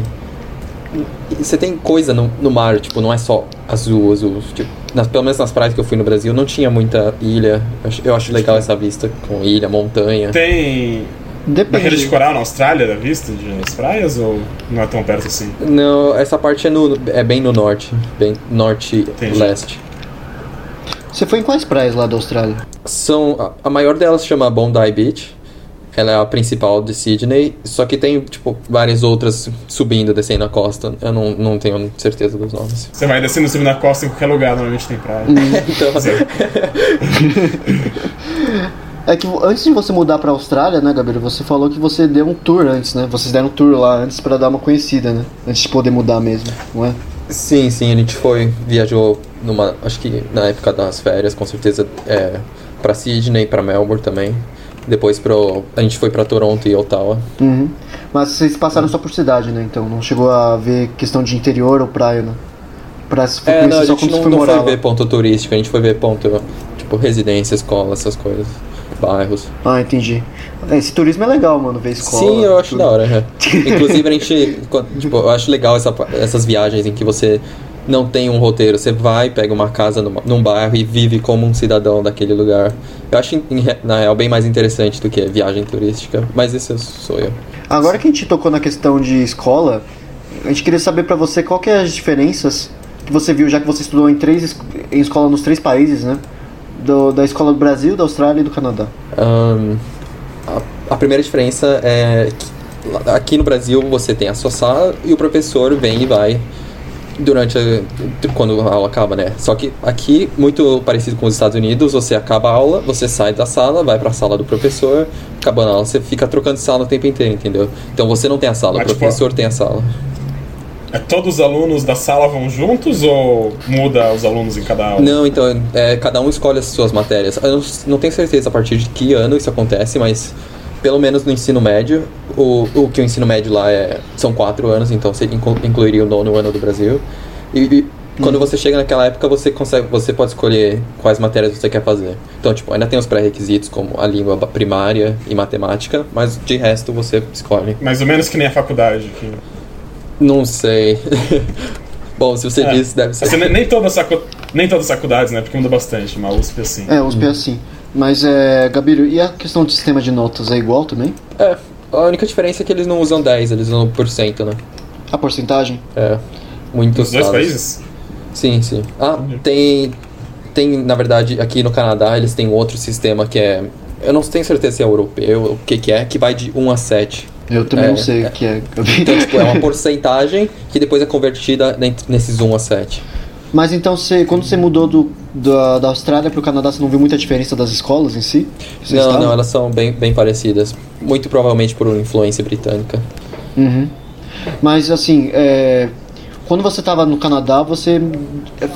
Você tem coisa no, no mar, tipo, não é só azul, azul. Tipo, nas, pelo menos nas praias que eu fui no Brasil, não tinha muita ilha. Eu acho, eu acho legal essa vista com ilha, montanha. Tem Depende. barreira de coral na Austrália, da vista de, das praias, ou não é tão perto assim? Não, essa parte é, no, é bem no norte, bem norte-leste. Você foi em quais praias lá da Austrália? São, a, a maior delas chama Bondi Beach. Ela é a principal de Sydney, só que tem, tipo, várias outras subindo, descendo a costa. Eu não, não tenho certeza dos nomes. Você vai descendo subindo na costa em qualquer lugar, normalmente tem praia. Então, É que antes de você mudar pra Austrália, né, Gabriel, você falou que você deu um tour antes, né? Vocês deram um tour lá antes pra dar uma conhecida, né? Antes de poder mudar mesmo, não é? sim, sim, a gente foi, viajou numa, acho que na época das férias, com certeza, é, pra Sydney, pra Melbourne também. Depois pro, a gente foi pra Toronto e Ottawa. Uhum. Mas vocês passaram só por cidade, né? Então não chegou a ver questão de interior ou praia, né? Pra for É, não, a gente não, foi não foi ver ponto turístico, a gente foi ver ponto, tipo, residência, escola, essas coisas, bairros. Ah, entendi. É, Esse turismo é legal, mano, ver escola. Sim, eu acho tudo. da hora. é. Inclusive, a gente. Tipo, eu acho legal essa, essas viagens em que você não tem um roteiro. Você vai, pega uma casa numa, num bairro e vive como um cidadão daquele lugar. Eu acho, na real, bem mais interessante do que viagem turística. Mas esse sou eu. Agora que a gente tocou na questão de escola, a gente queria saber pra você qual que é as diferenças que você viu, já que você estudou em três em escola nos três países, né? Do- da escola do Brasil, da Austrália e do Canadá. Ahn, a, a primeira diferença é que aqui no Brasil você tem a sua sala e o professor vem e vai durante a, quando a aula acaba, né? Só que aqui, muito parecido com os Estados Unidos, você acaba a aula, você sai da sala, vai pra sala do professor, acabando a aula, você fica trocando sala o tempo inteiro, entendeu? Então você não tem a sala, Mas, o tipo, professor tem a sala. É todos os alunos da sala vão juntos ou muda os alunos em cada aula? Não, então, é, cada um escolhe as suas matérias. Eu não, não tenho certeza a partir de que ano isso acontece, mas pelo menos no ensino médio, o, o que o ensino médio lá é, são quatro anos, então você inclu- incluiria o nono ano do Brasil. E, e quando você chega naquela época, você consegue, você pode escolher quais matérias você quer fazer. Então, tipo, ainda tem os pré-requisitos como a língua primária e matemática, mas de resto você escolhe. Mais ou menos que nem a faculdade. Que... Não sei. Bom, se você É. disse, deve ser. Assim, nem, nem todas nem todas as faculdades, né? Porque muda bastante, mas a USP assim. É, USP é assim. Mas, é, Gabiru, e a questão de sistema de notas é igual também? É, a única diferença é que eles não usam 10, eles usam por cento, né? A porcentagem? É. Muitos Os dois países? Sim, sim. Ah, tem. Tem, na verdade, aqui no Canadá eles têm outro sistema que é. Eu não tenho certeza se é europeu ou o que, que é, que vai de 1 a 7. Eu também É, não sei é. o que é, Então, tipo, é uma porcentagem que depois é convertida nesses 1 a 7. Mas então, você, quando você mudou do, da, da Austrália para o Canadá, você não viu muita diferença das escolas em si? Você Não, estava? não, elas são bem, bem parecidas. Muito provavelmente por influência britânica. Uhum. Mas assim, é, quando você estava no Canadá, você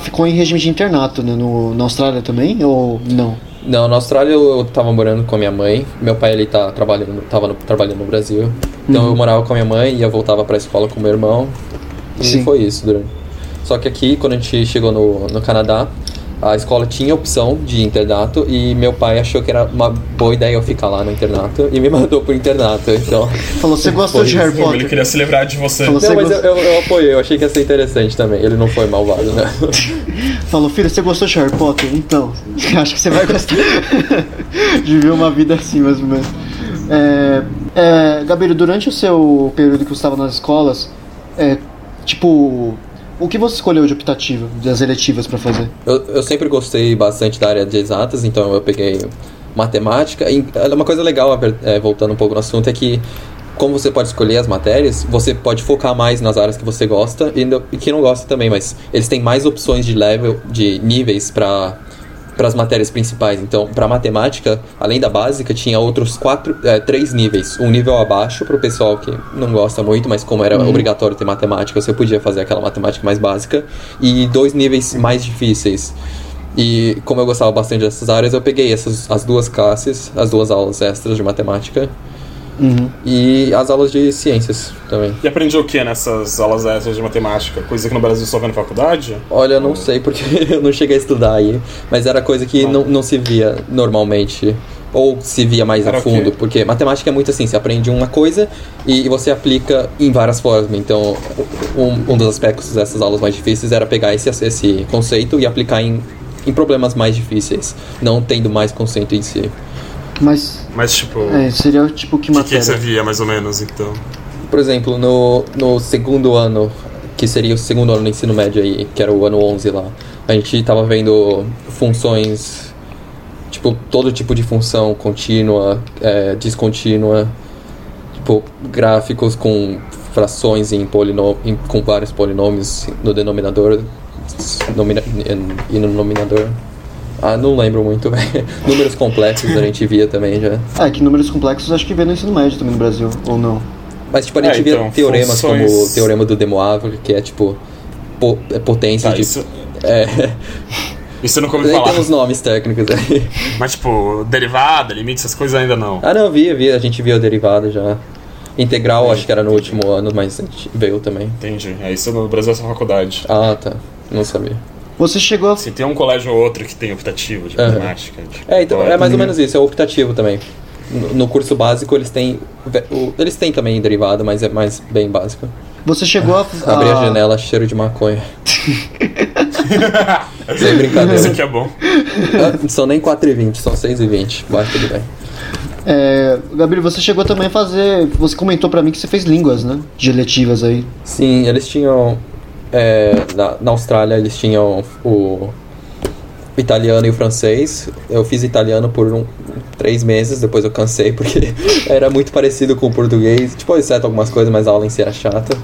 ficou em regime de internato, né? No, na Austrália também? Ou não? Não, na Austrália eu eu tava morando com a minha mãe. Meu pai ele tá trabalhando, tava no- trabalhando no Brasil. Então Uhum. eu morava com a minha mãe e eu voltava pra escola com meu irmão. E Sim. foi isso durante. Só que aqui, quando a gente chegou no, no Canadá, a escola tinha opção de internato e meu pai achou que era uma boa ideia eu ficar lá no internato e me mandou pro internato. Então. Falou, você gostou de. Harry Pô, ele Potter? queria se livrar de você. Falou- Você Não, mas eu, gost- eu, eu apoiei, eu achei que ia ser interessante também. Ele não foi malvado, né? Falou, filho, você gostou de Harry Potter? Então, acho que você vai gostar de ver uma vida assim, mais ou menos. É, é, Gabriel, durante o seu período que você estava nas escolas, é, tipo, o que você escolheu de optativa, das eletivas pra fazer? Eu, eu sempre gostei bastante da área de exatas, então eu peguei matemática. E é uma coisa legal, é, voltando um pouco no assunto, é que como você pode escolher as matérias, você pode focar mais nas áreas que você gosta e que não gosta também, mas eles têm mais opções de level, de níveis para para as matérias principais. Então, para matemática, além da básica, tinha outros quatro, é, três níveis. Um nível abaixo para o pessoal que não gosta muito, mas como era obrigatório ter matemática, você podia fazer aquela matemática mais básica. E dois níveis mais difíceis. E como eu gostava bastante dessas áreas, eu peguei essas as duas classes, as duas aulas extras de matemática Uhum. e as aulas de ciências também. E aprendeu o que nessas aulas extras de matemática? Coisa que no Brasil só vê na faculdade? Olha, eu não sei porque eu não cheguei a estudar aí, mas era coisa que não, não se via normalmente. Ou se via mais Era a fundo, porque matemática é muito assim, você aprende uma coisa e você aplica em várias formas. Então, um, um dos aspectos dessas aulas mais difíceis era pegar esse, esse conceito e aplicar em, em problemas mais difíceis, não tendo mais conceito em si. Mas Mas, tipo, é, seria tipo que o que, matéria? que você via, mais ou menos, então? Por exemplo, no, no segundo ano, que seria o segundo ano do ensino médio aí, que era o ano 11 lá, a gente tava vendo funções, tipo, todo tipo de função contínua, é, descontínua, tipo, gráficos com frações em polino, em, com vários polinômios no denominador nomina, e no nominador. Ah, não lembro muito, velho. Números complexos a gente via também já. É, que números complexos acho que vê no ensino médio também no Brasil, ou não? Mas, tipo, a gente É, via então, teoremas funções- como o teorema do Demoivre, que é, tipo, po- é potência Tá, de... isso, É, isso eu nunca ouvi tem falar. uns nomes técnicos aí. Mas, tipo, derivada, limite, essas coisas ainda não. Ah, não, via, via, a gente via o derivado já. Integral, acho que era no último ano, mas a gente veio também. Entendi. É isso no Brasil é só faculdade. Ah, tá. Não sabia. Você chegou a... Se tem um colégio ou outro que tem optativo de Aham. matemática. de É, então, é mais ou menos isso, é optativo também. No, no curso básico eles têm... Eles têm também derivado, mas é mais bem básico. Você chegou a... Abrir a a- janela, cheiro de maconha. Sem Isso brincadeira. aqui é bom. Ah, são nem 4h20, são 6h20. Mas tudo bem. É, Gabriel, você chegou também a fazer... Você comentou pra mim que você fez línguas, né? De eletivas aí. Sim, eles tinham. É, na, na Austrália eles tinham o italiano e o francês. Eu fiz italiano por um, três meses, depois eu cansei porque era muito parecido com o português. Tipo, exceto algumas coisas, mas a aula em si era chata.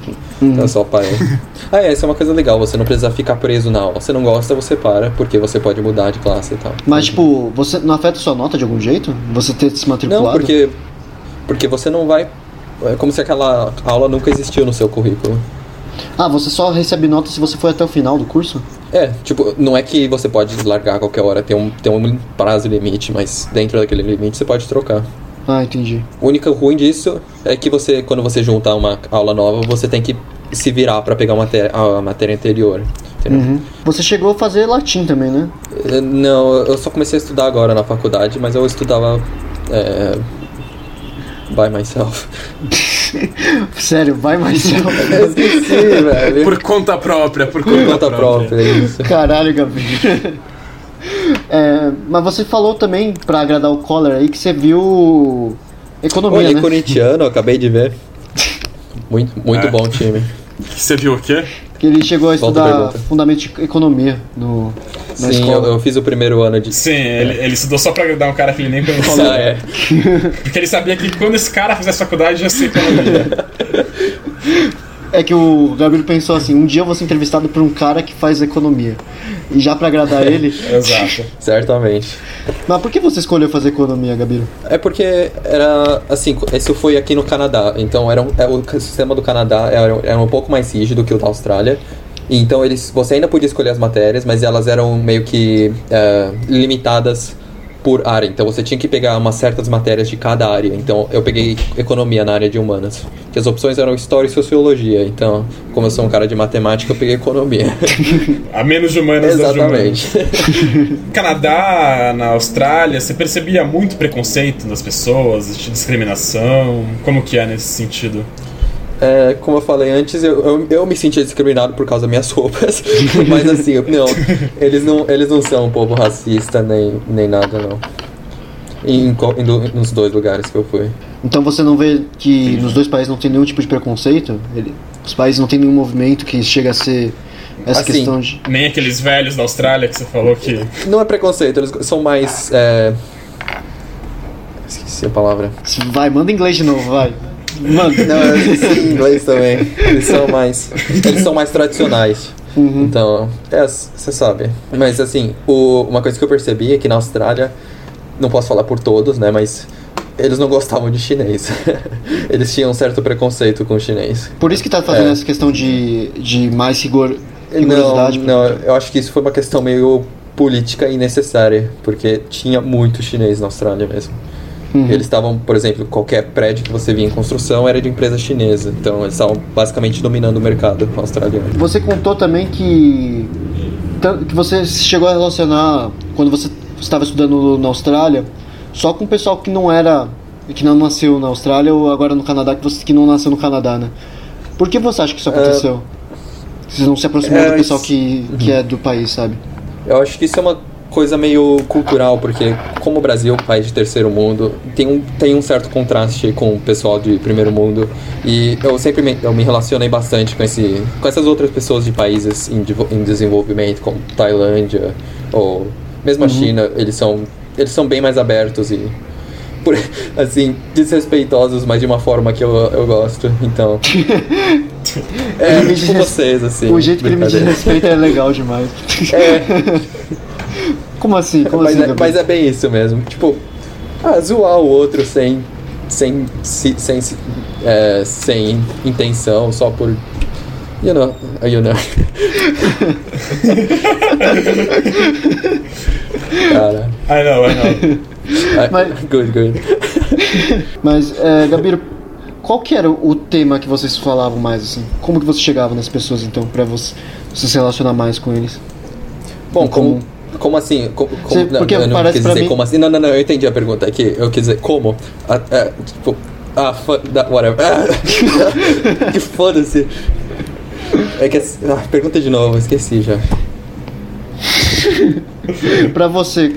Então eu só parei. Ah, é, essa é uma coisa legal, você não precisa ficar preso na aula. Você não gosta, você para, porque você pode mudar de classe e tal. Mas, tipo, você não afeta sua nota de algum jeito? Você ter se matriculado? Não, porque. Porque você não vai. É como se aquela aula nunca existiu no seu currículo. Ah, você só recebe nota se você for até o final do curso? É, tipo, não é que você pode largar a qualquer hora, tem um, tem um prazo limite, mas dentro daquele limite você pode trocar. Ah, entendi. O único ruim disso é que você, quando você juntar uma aula nova, você tem que se virar pra pegar a matéria, a matéria anterior. Uhum. Você chegou a fazer latim também, né? Eh, Não, eu só comecei a estudar agora na faculdade, mas eu estudava é, by myself. Sério, vai mais Eu esqueci, velho. Por conta própria, por Por conta, conta própria, é isso. Caralho, Gabriel. É, mas você falou também, pra agradar o Collor aí, que você viu economia, Olha, né? corintiano, acabei de ver. Muito, muito É. bom time. Você viu o quê? Que ele chegou a estudar pergunta. fundamento de economia no, na Sim, eu, escola. eu fiz o primeiro ano de. Sim, ele, ele estudou só pra agradar um cara que ele nem conhecia. Ah, é. Porque ele sabia que quando esse cara fizesse faculdade ia ser economia. É que o Gabriel pensou assim, um dia eu vou ser entrevistado por um cara que faz economia. E já pra agradar ele... Exato. Certamente. Mas por que você escolheu fazer economia, Gabriel? É porque era assim, isso foi aqui no Canadá, então era um, é, o sistema do Canadá era, era um pouco mais rígido que o da Austrália. Então eles, você ainda podia escolher as matérias, mas elas eram meio que é, limitadas por área. Então você tinha que pegar umas certas matérias de cada área. Então eu peguei economia na área de humanas, que as opções eram história e sociologia. Então, como eu sou um cara de matemática, eu peguei economia. A menos de humanas humanas. Exatamente. No Canadá, na Austrália, você percebia muito preconceito das pessoas, de discriminação? Como que é nesse sentido? É, como eu falei antes, eu, eu, eu me sentia discriminado por causa das minhas roupas. Mas assim, eu- não, eles não, eles não são um povo racista nem, nem nada, não. Em, em do- nos dois lugares que eu fui. Então você não vê que nos dois países não tem nenhum tipo de preconceito? Ele- os países não tem nenhum movimento que chega a ser essa Assim, questão de... Nem aqueles velhos da Austrália que você falou que. Não é preconceito, eles são mais. É... Esqueci a palavra. Vai, manda inglês de novo, vai. Manda. Não, eu esqueci em inglês também. Eles são mais. Eles são mais tradicionais. Uhum. Então, é, você sabe. Mas assim, o- uma coisa que eu percebi é que na Austrália, não posso falar por todos, né? Mas eles não gostavam de chinês. eles tinham um certo preconceito com o chinês. Por isso que tá fazendo É. essa questão de, de mais rigor, Não, rigorosidade. não, eu acho que isso foi uma questão meio política e necessária, porque tinha muito chinês na Austrália mesmo. Uhum. Eles estavam, por exemplo, qualquer prédio que você via em construção era de empresa chinesa. Então eles estavam basicamente dominando o mercado australiano. Você contou também que, que você chegou a relacionar, quando você estava estudando na Austrália, só com o pessoal que não era, que não nasceu na Austrália ou agora no Canadá, que, você, que não nasceu no Canadá, né? Por que você acha que isso aconteceu? Você não se aproximou é, do pessoal isso- que, que é do país, sabe? Eu acho que isso é uma coisa meio cultural, porque como o Brasil país de terceiro mundo, tem um, tem um certo contraste com o pessoal de primeiro mundo. E eu sempre me, eu me relacionei bastante com, esse, com essas outras pessoas de países em, em desenvolvimento, como Tailândia ou mesmo a China. Eles são, eles são bem mais abertos e, por, assim, desrespeitosos, mas de uma forma que eu, eu gosto. Então, é, me desres- vocês, assim. o jeito que ele me desrespeita é legal demais. É, Como assim? Como mas, assim? é, mas é bem isso mesmo. Tipo, ah, zoar o outro sem. sem. se- sem, se- é, sem intenção, só por. You know. You know. Cara. I know, I know. ah, Mas- Good, good. Mas, é, Gabiro, qual que era o tema que vocês falavam mais, assim? Como que você chegava nas pessoas, então, pra você, você se relacionar mais com eles? Bom, Em como. Como assim? Co- Como, Cê- porque não, eu não parece quis dizer mim- como assim. Não, não, não, eu entendi a pergunta. É que eu quis dizer como. Ah, é, tipo. Ah, da- whatever. Ah, que foda-se. É que. Ah, pergunta de novo, esqueci já. Pra você,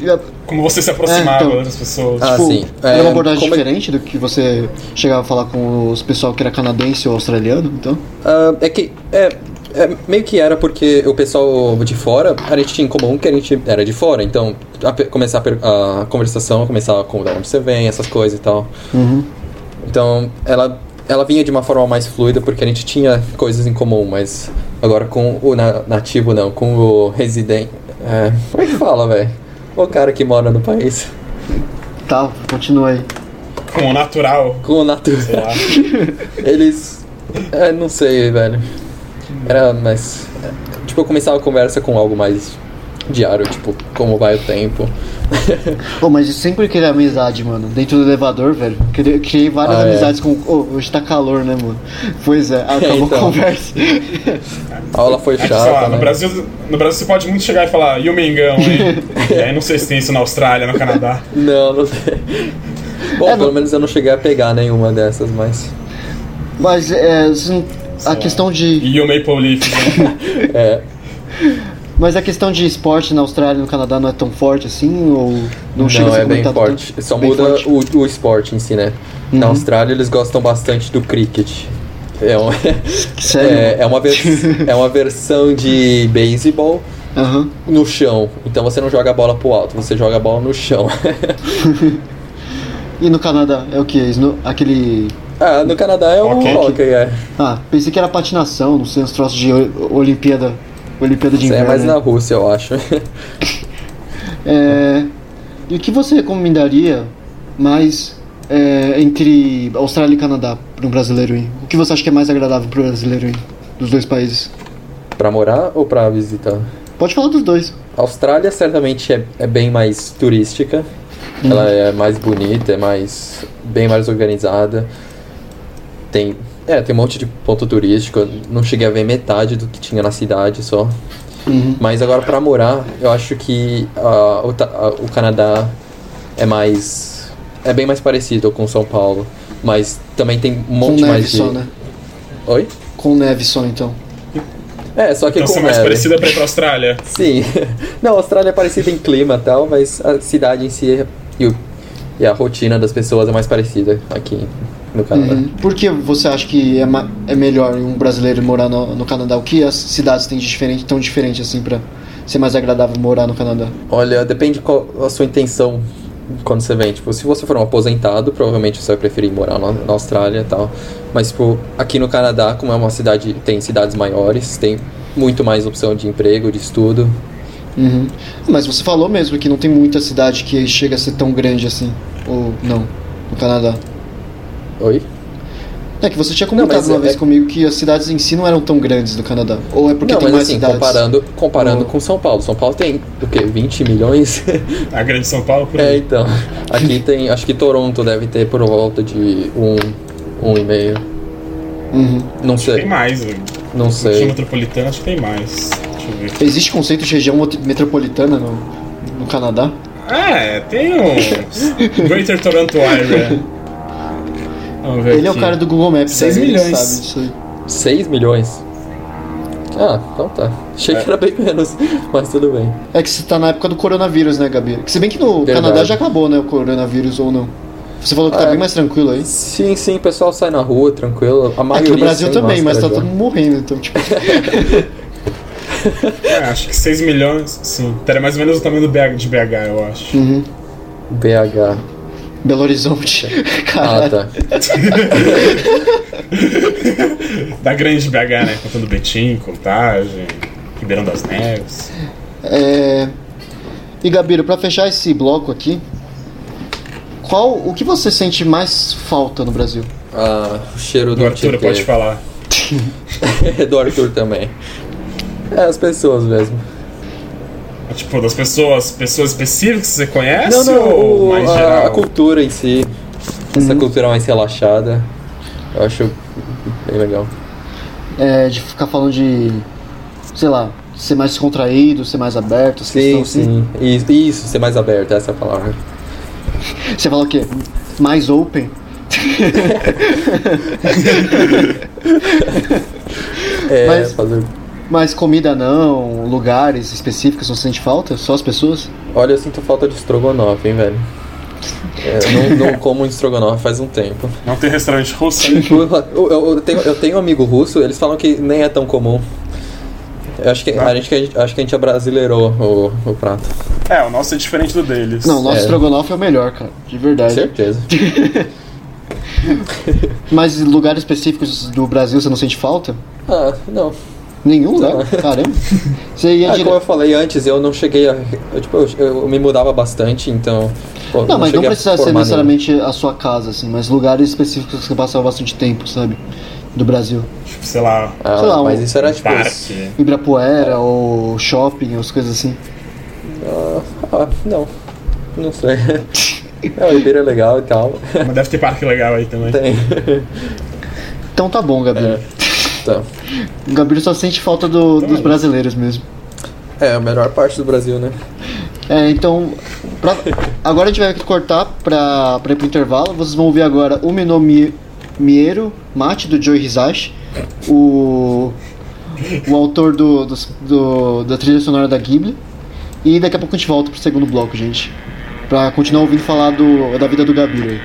Como você se aproximava É, então. das pessoas. Ah, tipo, sim. era É, uma abordagem como é- diferente do que você chegava a falar com os pessoal que era canadense ou australiano, então? Ah, é que. É, é, meio que era porque o pessoal de fora, a gente tinha em comum que a gente era de fora, então a, começar a, a conversação começava com de onde você vem, essas coisas e tal. Uhum. Então ela, ela vinha de uma forma mais fluida porque a gente tinha coisas em comum, mas agora com o na- nativo não, com o residente. É, como é que fala, velho? O cara que mora no país. Tá, continua aí. Com o natural. Com o natural. Eles. É, não sei, velho. Era mais. é, Tipo, eu começava a conversa com algo mais diário, tipo, como vai o tempo. Pô, mas eu sempre queria amizade, mano. Dentro do elevador, velho. Criei, criei várias Ah, é. amizades com. Ô, hoje tá calor, né, mano? Pois é, acabou então. a conversa. A aula foi Aqui, sei chata, lá, né? no, Brasil, no Brasil você pode muito chegar e falar, e o Mengão, hein? e aí não sei se tem isso na Austrália, no Canadá. Não, não. Bom, É, pelo não- menos eu não cheguei a pegar nenhuma dessas, mas... Mas é. não- A questão lá. de. E o Maple Leaf, né? É, Mas a questão de esporte na Austrália e no Canadá não é tão forte assim? Ou não, chega a não, ser é bem forte. tanto? Só Bem muda forte. o, o esporte em si, né? Na Uhum. Austrália eles gostam bastante do cricket. É, um, Sério? é, é uma vers- é uma versão de beisebol Aham. no chão. Então você não joga a bola pro alto, você joga a bola no chão. E no Canadá é o que? Aquele. Ah, no Canadá é o Hockey. hockey, é. Ah, pensei que era patinação, não sei, uns troços de Olimpíada. Olimpíada de Isso é inverno. mais né? na Rússia, eu acho. É, E o que você recomendaria mais é, entre Austrália e Canadá para um brasileiro ir? O que você acha que é mais agradável para o brasileiro ir dos dois países? pra morar ou pra visitar? Pode falar dos dois. A Austrália certamente é, é bem mais turística. Ela é mais bonita, é mais bem mais organizada. Tem é, tem um monte de ponto turístico. Eu não cheguei a ver metade do que tinha na cidade só. Uhum. Mas agora pra morar, eu acho que ah, o, ah, o Canadá é mais é bem mais parecido com São Paulo, mas também tem um Com monte neve mais de só, né? Oi? Com neve só, então. É, só que Então com é mais neve. parecida pra ir pra Austrália. Sim. Não, a Austrália é parecida em clima e tal, mas a cidade em si e, o- e a rotina das pessoas é mais parecida aqui no Canadá. Uhum. Por que você acha que é, é melhor um brasileiro morar no, no Canadá? O que as cidades têm de diferente, tão diferente assim para ser mais agradável morar no Canadá? Olha, depende qual a sua intenção quando você vem. Tipo, se você for um aposentado, provavelmente você vai preferir morar na, na Austrália e tal. Mas, tipo, aqui no Canadá, como é uma cidade, tem cidades maiores, tem muito mais opção de emprego, de estudo. Uhum. Mas você falou mesmo que não tem muita cidade que chega a ser tão grande assim. Ou não, no Canadá. Oi? É que você tinha comentado mas uma é- vez comigo que as cidades em si não eram tão grandes no Canadá. Ou é porque Não, tem mas mais assim, cidades? comparando, comparando Oh. com São Paulo. São Paulo tem, o quê? 20 milhões? A grande São Paulo, por É, aí. então. Aqui tem. Acho que Toronto deve ter por volta de um, um e meio. Uhum. Não Tem sei. mais. velho. Não Região sei. metropolitana, acho que tem mais. Deixa eu ver. Existe conceito de região metropolitana no, no Canadá? É, tem o Greater Toronto Area. Vamos ver Ele é o aqui. cara do Google Maps, Seis aí ele milhões. sabe disso aí. 6 milhões? Ah, então tá. Achei É. que era bem menos, mas tudo bem. É que você tá na época do coronavírus, né, Gabi? Se bem que no Verdade. Canadá já acabou, né, o coronavírus ou não. Você falou que tá É. bem mais tranquilo aí. Sim, sim, o pessoal sai na rua tranquilo. A maioria Aqui no Brasil também, mas tá máscara todo já. mundo morrendo, então, tipo. É, acho que 6 milhões, sim. Teria mais ou menos o tamanho do BH, de BH, eu acho. uhum. BH. Belo Horizonte. Ah, Caralho. tá. Da grande BH, né? Contando Betim, Contagem, Ribeirão das Neves. É... E Gabiro, pra fechar esse bloco aqui, qual o que você sente mais falta no Brasil? Ah, o cheiro do, Do Arthur, pode falar. do Arthur também. É, as pessoas mesmo. Tipo, das pessoas, pessoas específicas que você conhece Não, não, ou o- mais a, geral? a cultura em si. Essa cultura mais relaxada. Eu acho bem legal. É, de ficar falando de, sei lá, ser mais contraído, ser mais aberto, Sim, assim? sim. Isso, isso, ser mais aberto, essa é a palavra. Você fala o quê? Mais open? É, Mas- fazer. Mas comida não, lugares específicos não sente falta? Só as pessoas? Olha, eu sinto falta de estrogonofe, hein, velho. É, não, não como estrogonofe faz um tempo. Não tem restaurante russo? Eu, eu- eu tenho, eu tenho um amigo russo, eles falam que nem é tão comum. Eu acho que, a, gente, que a gente- acho que a gente abrasileirou o, o prato. é, o nosso é diferente do deles. Não, nosso É. estrogonofe é o melhor, cara. De verdade. Certeza. Mas lugares específicos do Brasil você não sente falta? Ah, não. Nenhum lugar? Não. Caramba. Você ia Ah, dire- como eu falei antes, eu não cheguei a. Eu, tipo, eu, eu me mudava bastante, então. pô, Não, mas não cheguei a precisa ser necessariamente a sua casa, assim, mas lugares específicos que você passava bastante tempo, sabe? Do Brasil. Tipo, sei lá, nenhum. Ah, sei lá, mas um isso era tipo. parque. Ibirapuera ou shopping, as coisas assim. Ah, ah, não. Não sei. É, o Ribeira é legal e tal. Mas deve ter parque legal aí também. Tem. Então tá bom, Gabriel. Tá. O Gabriel só sente falta do- dos brasileiros mesmo. É, a melhor parte do Brasil, né? É, então. pra- agora a gente vai cortar pra, pra ir pro intervalo. Vocês vão ouvir agora o Mino Mi- Miero Mate do Joe Hisashi, o, o autor do, dos- do- da trilha sonora da Ghibli. E daqui a pouco a gente volta pro segundo bloco, gente. Pra continuar ouvindo falar do, da vida do Gabriel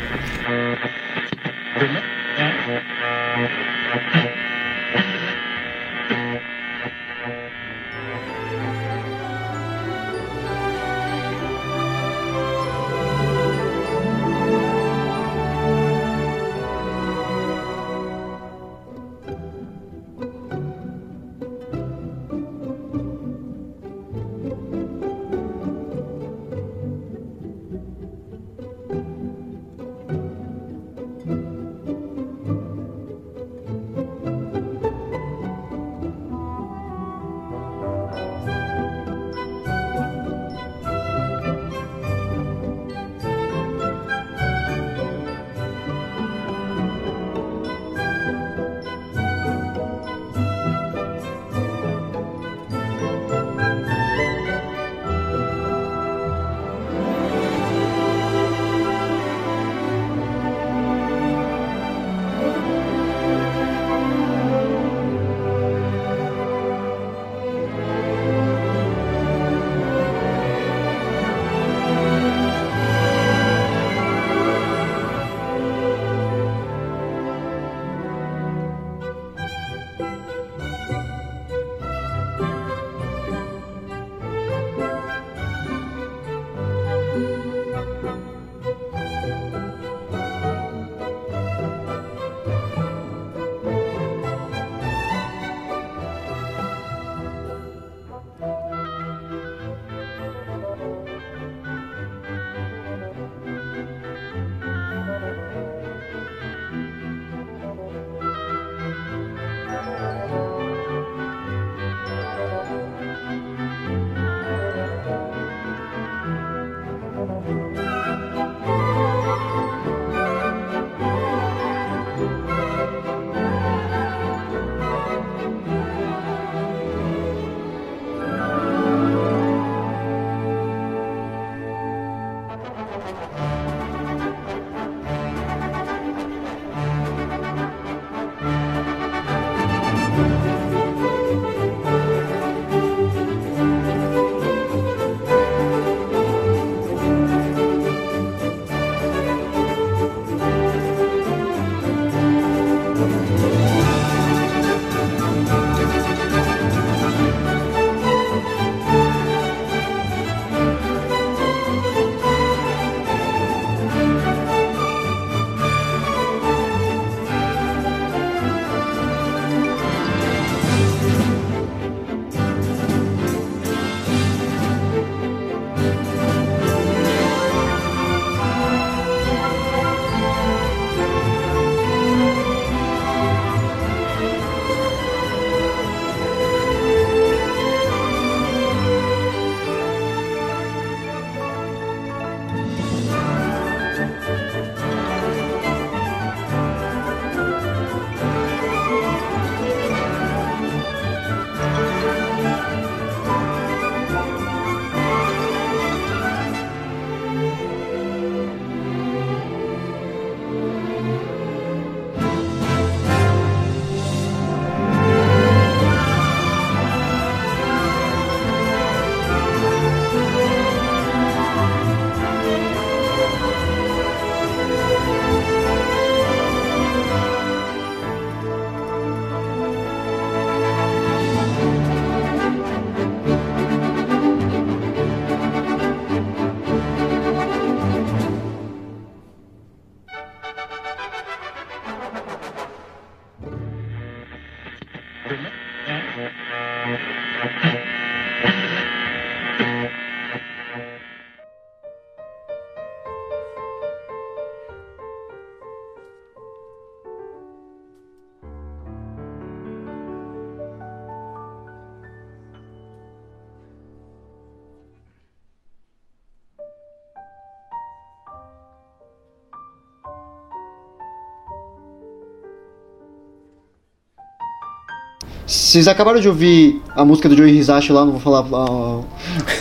Vocês acabaram de ouvir a música do Joey Hisashi lá, não vou falar ah,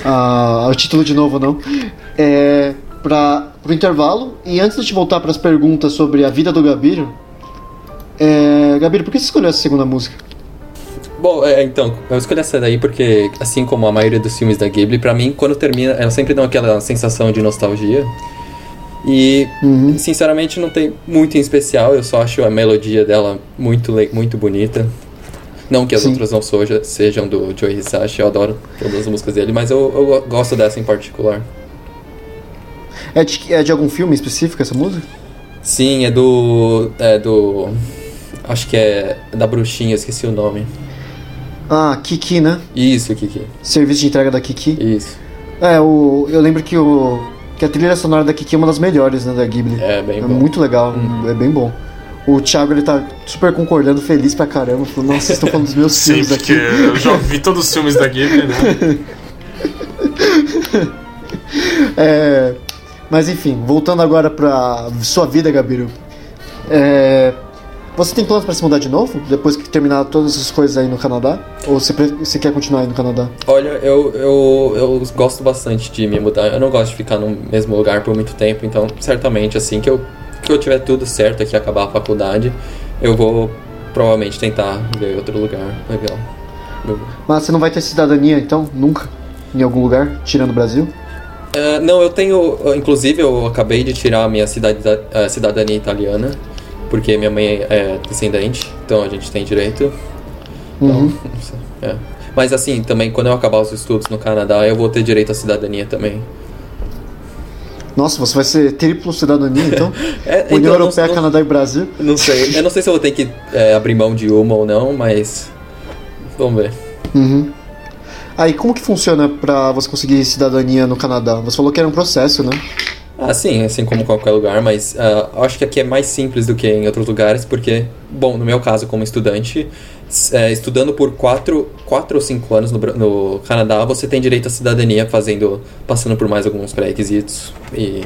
ah, o título de novo não. É, para o intervalo, e antes de te voltar para as perguntas sobre a vida do Gabiro, é, Gabiro, por que você escolheu essa segunda música? Bom, é, então, eu escolhi essa daí porque, assim como a maioria dos filmes da Ghibli, pra mim, quando termina, ela sempre dá aquela sensação de nostalgia. E, Uhum. sinceramente, não tem muito em especial, eu só acho a melodia dela muito, muito bonita. Não que as Sim. outras não soja, sejam do Joe Hisashi, eu adoro todas as músicas dele, mas eu, eu gosto dessa em particular. É de, é de algum filme específico essa música? Sim, é do. É do. Acho que é da bruxinha, esqueci o nome. Ah, Kiki, né? Isso, Kiki. Serviço de entrega da Kiki. Isso. É, o, eu lembro que, o, que a trilha sonora da Kiki é uma das melhores, né, da Ghibli. É bem É bom. muito legal, é bem bom. O Thiago, ele tá super concordando, feliz pra caramba. Falou, nossa, vocês estão falando dos meus Sim, filmes porque aqui. eu já vi todos os filmes da Ghibli, né? É, mas enfim, voltando agora pra sua vida, Gabiru. É, você tem planos pra se mudar de novo? Depois que terminar todas essas coisas aí no Canadá? Ou você, você quer continuar aí no Canadá? Olha, eu, eu, eu gosto bastante de me mudar. Eu não gosto de ficar no mesmo lugar por muito tempo, então certamente assim que eu, que eu tiver tudo certo aqui, acabar a faculdade, eu vou provavelmente tentar ver outro lugar legal. Mas você não vai ter cidadania então? Nunca? Em algum lugar? Tirando o Brasil? É, não, eu tenho. Inclusive, eu acabei de tirar a minha cidadania, a cidadania italiana, porque minha mãe é descendente, então a gente tem direito. Então, Uhum. é. Mas assim, também quando eu acabar os estudos no Canadá, eu vou ter direito à cidadania também. Nossa, você vai ser triplo cidadania então? É, União então, Europeia, não- Canadá e Brasil? Não sei. Eu não sei se eu vou ter que é, abrir mão de uma ou não, mas. Vamos ver. Uhum. Aí, como que funciona pra você conseguir cidadania no Canadá? Você falou que era um processo, né? Ah, sim, assim como qualquer lugar, mas ah, acho que aqui é mais simples do que em outros lugares, porque, bom, no meu caso, como estudante, é, estudando por quatro, quatro ou cinco anos no, no Canadá, você tem direito à cidadania, fazendo, passando por mais alguns pré-requisitos, e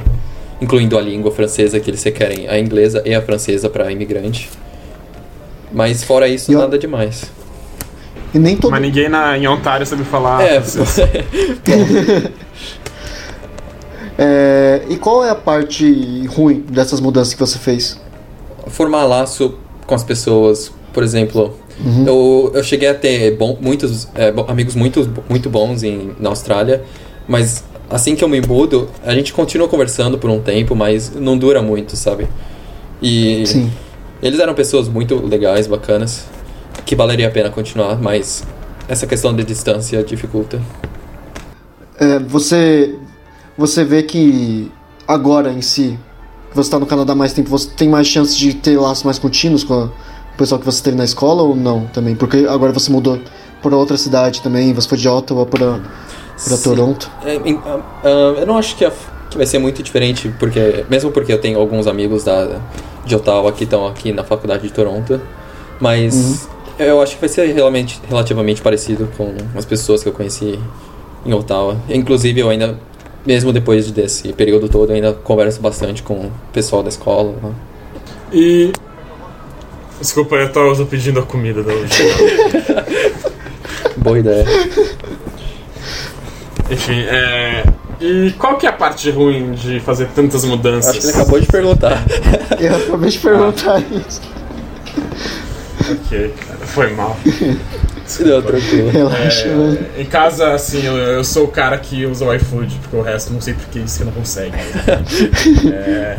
incluindo a língua francesa, que eles requerem a inglesa e a francesa para imigrante. Mas fora isso, E nada demais. E nem todo. Mas ninguém na, em Ontário sabe falar é. É, e qual é a parte ruim dessas mudanças que você fez? formar laço com as pessoas. Por exemplo, eu, eu cheguei a ter bom, muitos é, amigos muito, muito bons em, na Austrália, mas assim que eu me mudo, a gente continua conversando por um tempo, mas não dura muito, sabe? E Sim. eles eram pessoas muito legais, bacanas, que valeria a pena continuar, mas essa questão de distância dificulta. É, você, você vê que agora em si, que você está no Canadá há mais tempo, você tem mais chance de ter laços mais contínuos com a- o pessoal que você teve na escola ou não também? Porque agora você mudou para outra cidade também, você foi de Ottawa para. Toronto. É, em- ah, ah, eu não acho que, a- que vai ser muito diferente, porque mesmo porque eu tenho alguns amigos da, de Ottawa que estão aqui na faculdade de Toronto, mas eu acho que vai ser realmente, relativamente parecido com as pessoas que eu conheci em Ottawa. Inclusive, eu ainda, mesmo depois desse período todo, eu ainda converso bastante com o pessoal da escola. né? E. Desculpa, eu tô pedindo a comida da hoje. Boa ideia. Enfim, é. E qual que é a parte ruim de fazer tantas mudanças? Acho que ele acabou de perguntar. Eu acabei de perguntar isso. Ok, cara, foi mal. Não, tranquilo. Relaxa? É, em casa, assim, eu, eu sou o cara que usa o iFood, porque o resto não sei porque isso que não consegue. é...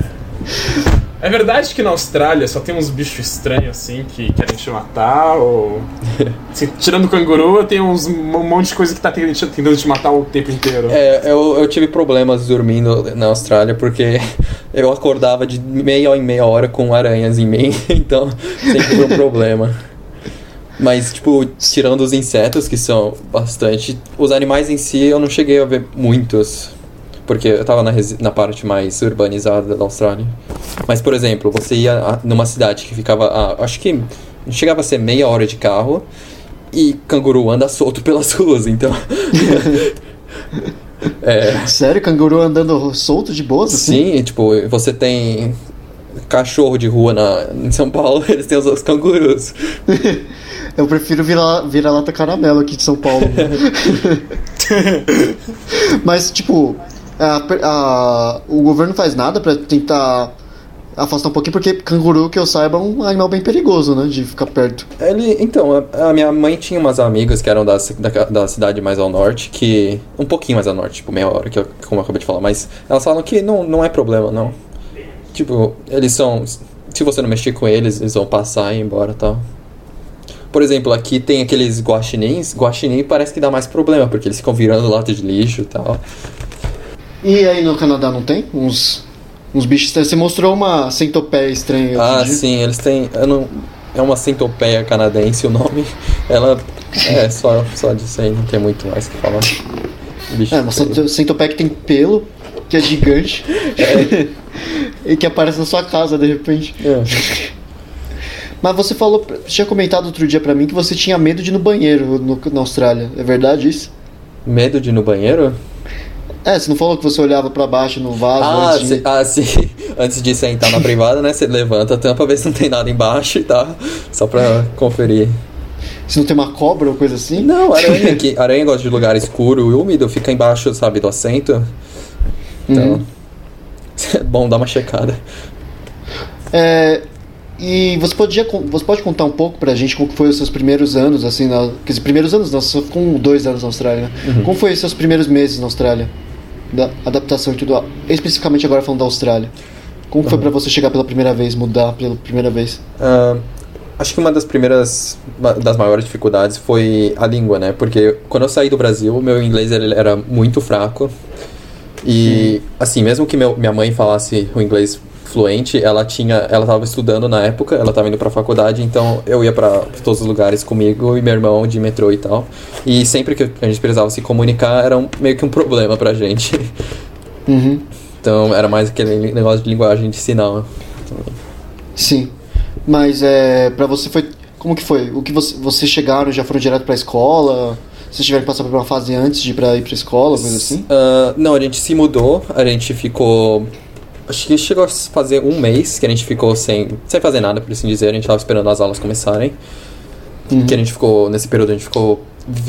é verdade que na Austrália só tem uns bichos estranhos assim que querem te matar, ou. Assim, tirando o canguru, tem uns, um monte de coisa que tá tentando tentando te matar o tempo inteiro. É, eu, eu tive problemas dormindo na Austrália porque eu acordava de meia em meia hora com aranhas em mim, então sempre foi um problema. Mas, tipo, tirando os insetos, que são bastante, os animais em si eu não cheguei a ver muitos, porque eu tava na, na parte mais urbanizada da Austrália. Mas, por exemplo, você ia a- numa cidade que ficava, a, acho que chegava a ser meia hora de carro, e canguru anda solto pelas ruas, então. é. Sério, canguru andando solto de boas assim? Sim, tipo, você tem cachorro de rua na, em São Paulo, eles têm os, os cangurus. Eu prefiro virar, virar lata caramelo aqui de São Paulo. Mas, tipo, a- a- o governo faz nada pra tentar afastar um pouquinho, porque canguru, que eu saiba, é um animal bem perigoso, né? De ficar perto. Ele, então, a, a minha mãe tinha umas amigas que eram da, da, da cidade mais ao norte, que. Um pouquinho mais ao norte, tipo meia hora, que eu, como eu acabei de falar, mas elas falam que não, não é problema, não. Tipo, eles são. Se você não mexer com eles, eles vão passar e ir embora e tal. Por exemplo, aqui tem aqueles guaxinins. Guaxinim parece que dá mais problema, porque eles ficam virando lata de lixo e tal. E aí no Canadá não tem? Uns, uns bichos estranhos. Você mostrou uma centopeia estranha. Ah, dia. sim, eles têm. Não, é uma centopeia canadense o nome. Ela. É, só, só disso aí, não tem muito mais o que falar. Bicho É, uma centopeia que tem pelo, que é gigante. e que aparece na sua casa de repente. É. Mas você falou, tinha comentado outro dia pra mim que você tinha medo de ir no banheiro no- na Austrália. É verdade isso? Medo de ir no banheiro? É, você não falou que você olhava pra baixo no vaso Ah, antes de... cê- ah, sim. Antes de sentar na privada, né? Você levanta a tampa pra ver se não tem nada embaixo e tal. Só pra conferir. Se não tem uma cobra ou coisa assim? Não, aranha que Aranha gosta de lugar escuro e úmido, fica embaixo, sabe, do assento. Então. Uhum. É bom dar uma checada. É, e você podia você pode contar um pouco pra gente como foi os seus primeiros anos assim, na, quer dizer, primeiros anos, não, só com dois anos na Austrália, né? Uhum. Como foi os seus primeiros meses na Austrália? Da adaptação e tudo, especificamente agora falando da Austrália. Como foi Uhum. pra você chegar pela primeira vez, mudar pela primeira vez? Ah, acho que uma das primeiras, das maiores dificuldades foi a língua, né? Porque quando eu saí do Brasil, o meu inglês era muito fraco. E, assim, mesmo que meu- minha mãe falasse o inglês fluente, ela tinha, ela estava estudando na época, ela estava indo para faculdade, então eu ia para todos os lugares comigo e meu irmão de metrô e tal. E sempre que a gente precisava se comunicar, era um- meio que um problema pra gente. Uhum. Então, era mais aquele negócio de linguagem de sinal. Sim. Mas é, para você foi como que foi? O que você vocês chegaram, já foram direto pra escola? Vocês tiveram que passar por uma fase antes de ir pra ir pra escola, coisa assim? Ah, não, a gente se mudou, a gente ficou. Acho que chegou a fazer um mês que a gente ficou sem, sem fazer nada, por assim dizer. A gente tava esperando as aulas começarem. Uhum. Que a gente ficou, nesse período, a gente ficou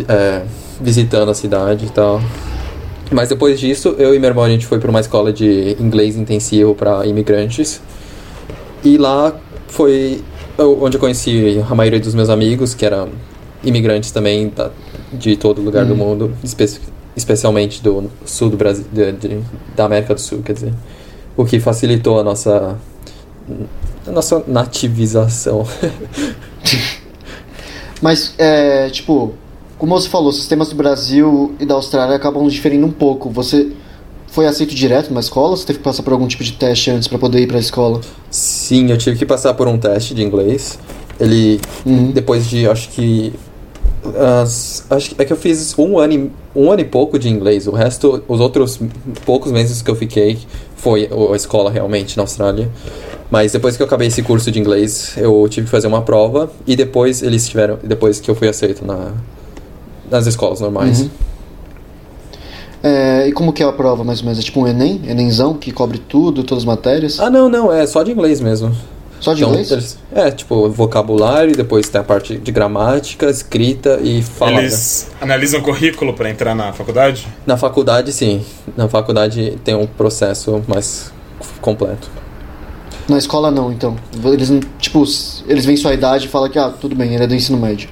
é, visitando a cidade e tal. Mas depois disso, eu e meu irmão, a gente foi para uma escola de inglês intensivo para imigrantes. E lá foi onde eu conheci a maioria dos meus amigos, que eram imigrantes também da- de todo lugar do Uhum. mundo, espe- especialmente do sul do Brasil, de- de- da América do Sul, quer dizer. O que facilitou a nossa, a nossa nativização. Mas é, tipo, como você falou, os sistemas do Brasil e da Austrália acabam diferindo um pouco. Você foi aceito direto numa escola ou você teve que passar por algum tipo de teste antes pra poder ir pra escola? Sim, eu tive que passar por um teste de inglês. Ele, Uhum. depois de, acho que, as- acho que é que eu fiz um ano, e, um ano e pouco de inglês. O resto, os outros poucos meses que eu fiquei, foi a escola realmente na Austrália. Mas depois que eu acabei esse curso de inglês, eu tive que fazer uma prova e depois eles tiveram, depois que eu fui aceito na, nas escolas normais. Uhum. É, e como que é a prova, mais ou menos? É tipo um Enem? Enemzão, que cobre tudo, todas as matérias? Ah, não, não, é só de inglês mesmo. Só de Então, inglês? é, tipo, vocabulário, depois tem a parte de gramática, escrita e falada. Eles analisam currículo pra entrar na faculdade? Na faculdade, sim. Na faculdade tem um processo mais completo. Na escola não, então. Eles, não- tipo, eles veem sua idade e falam que, ah, tudo bem, ele é do ensino médio.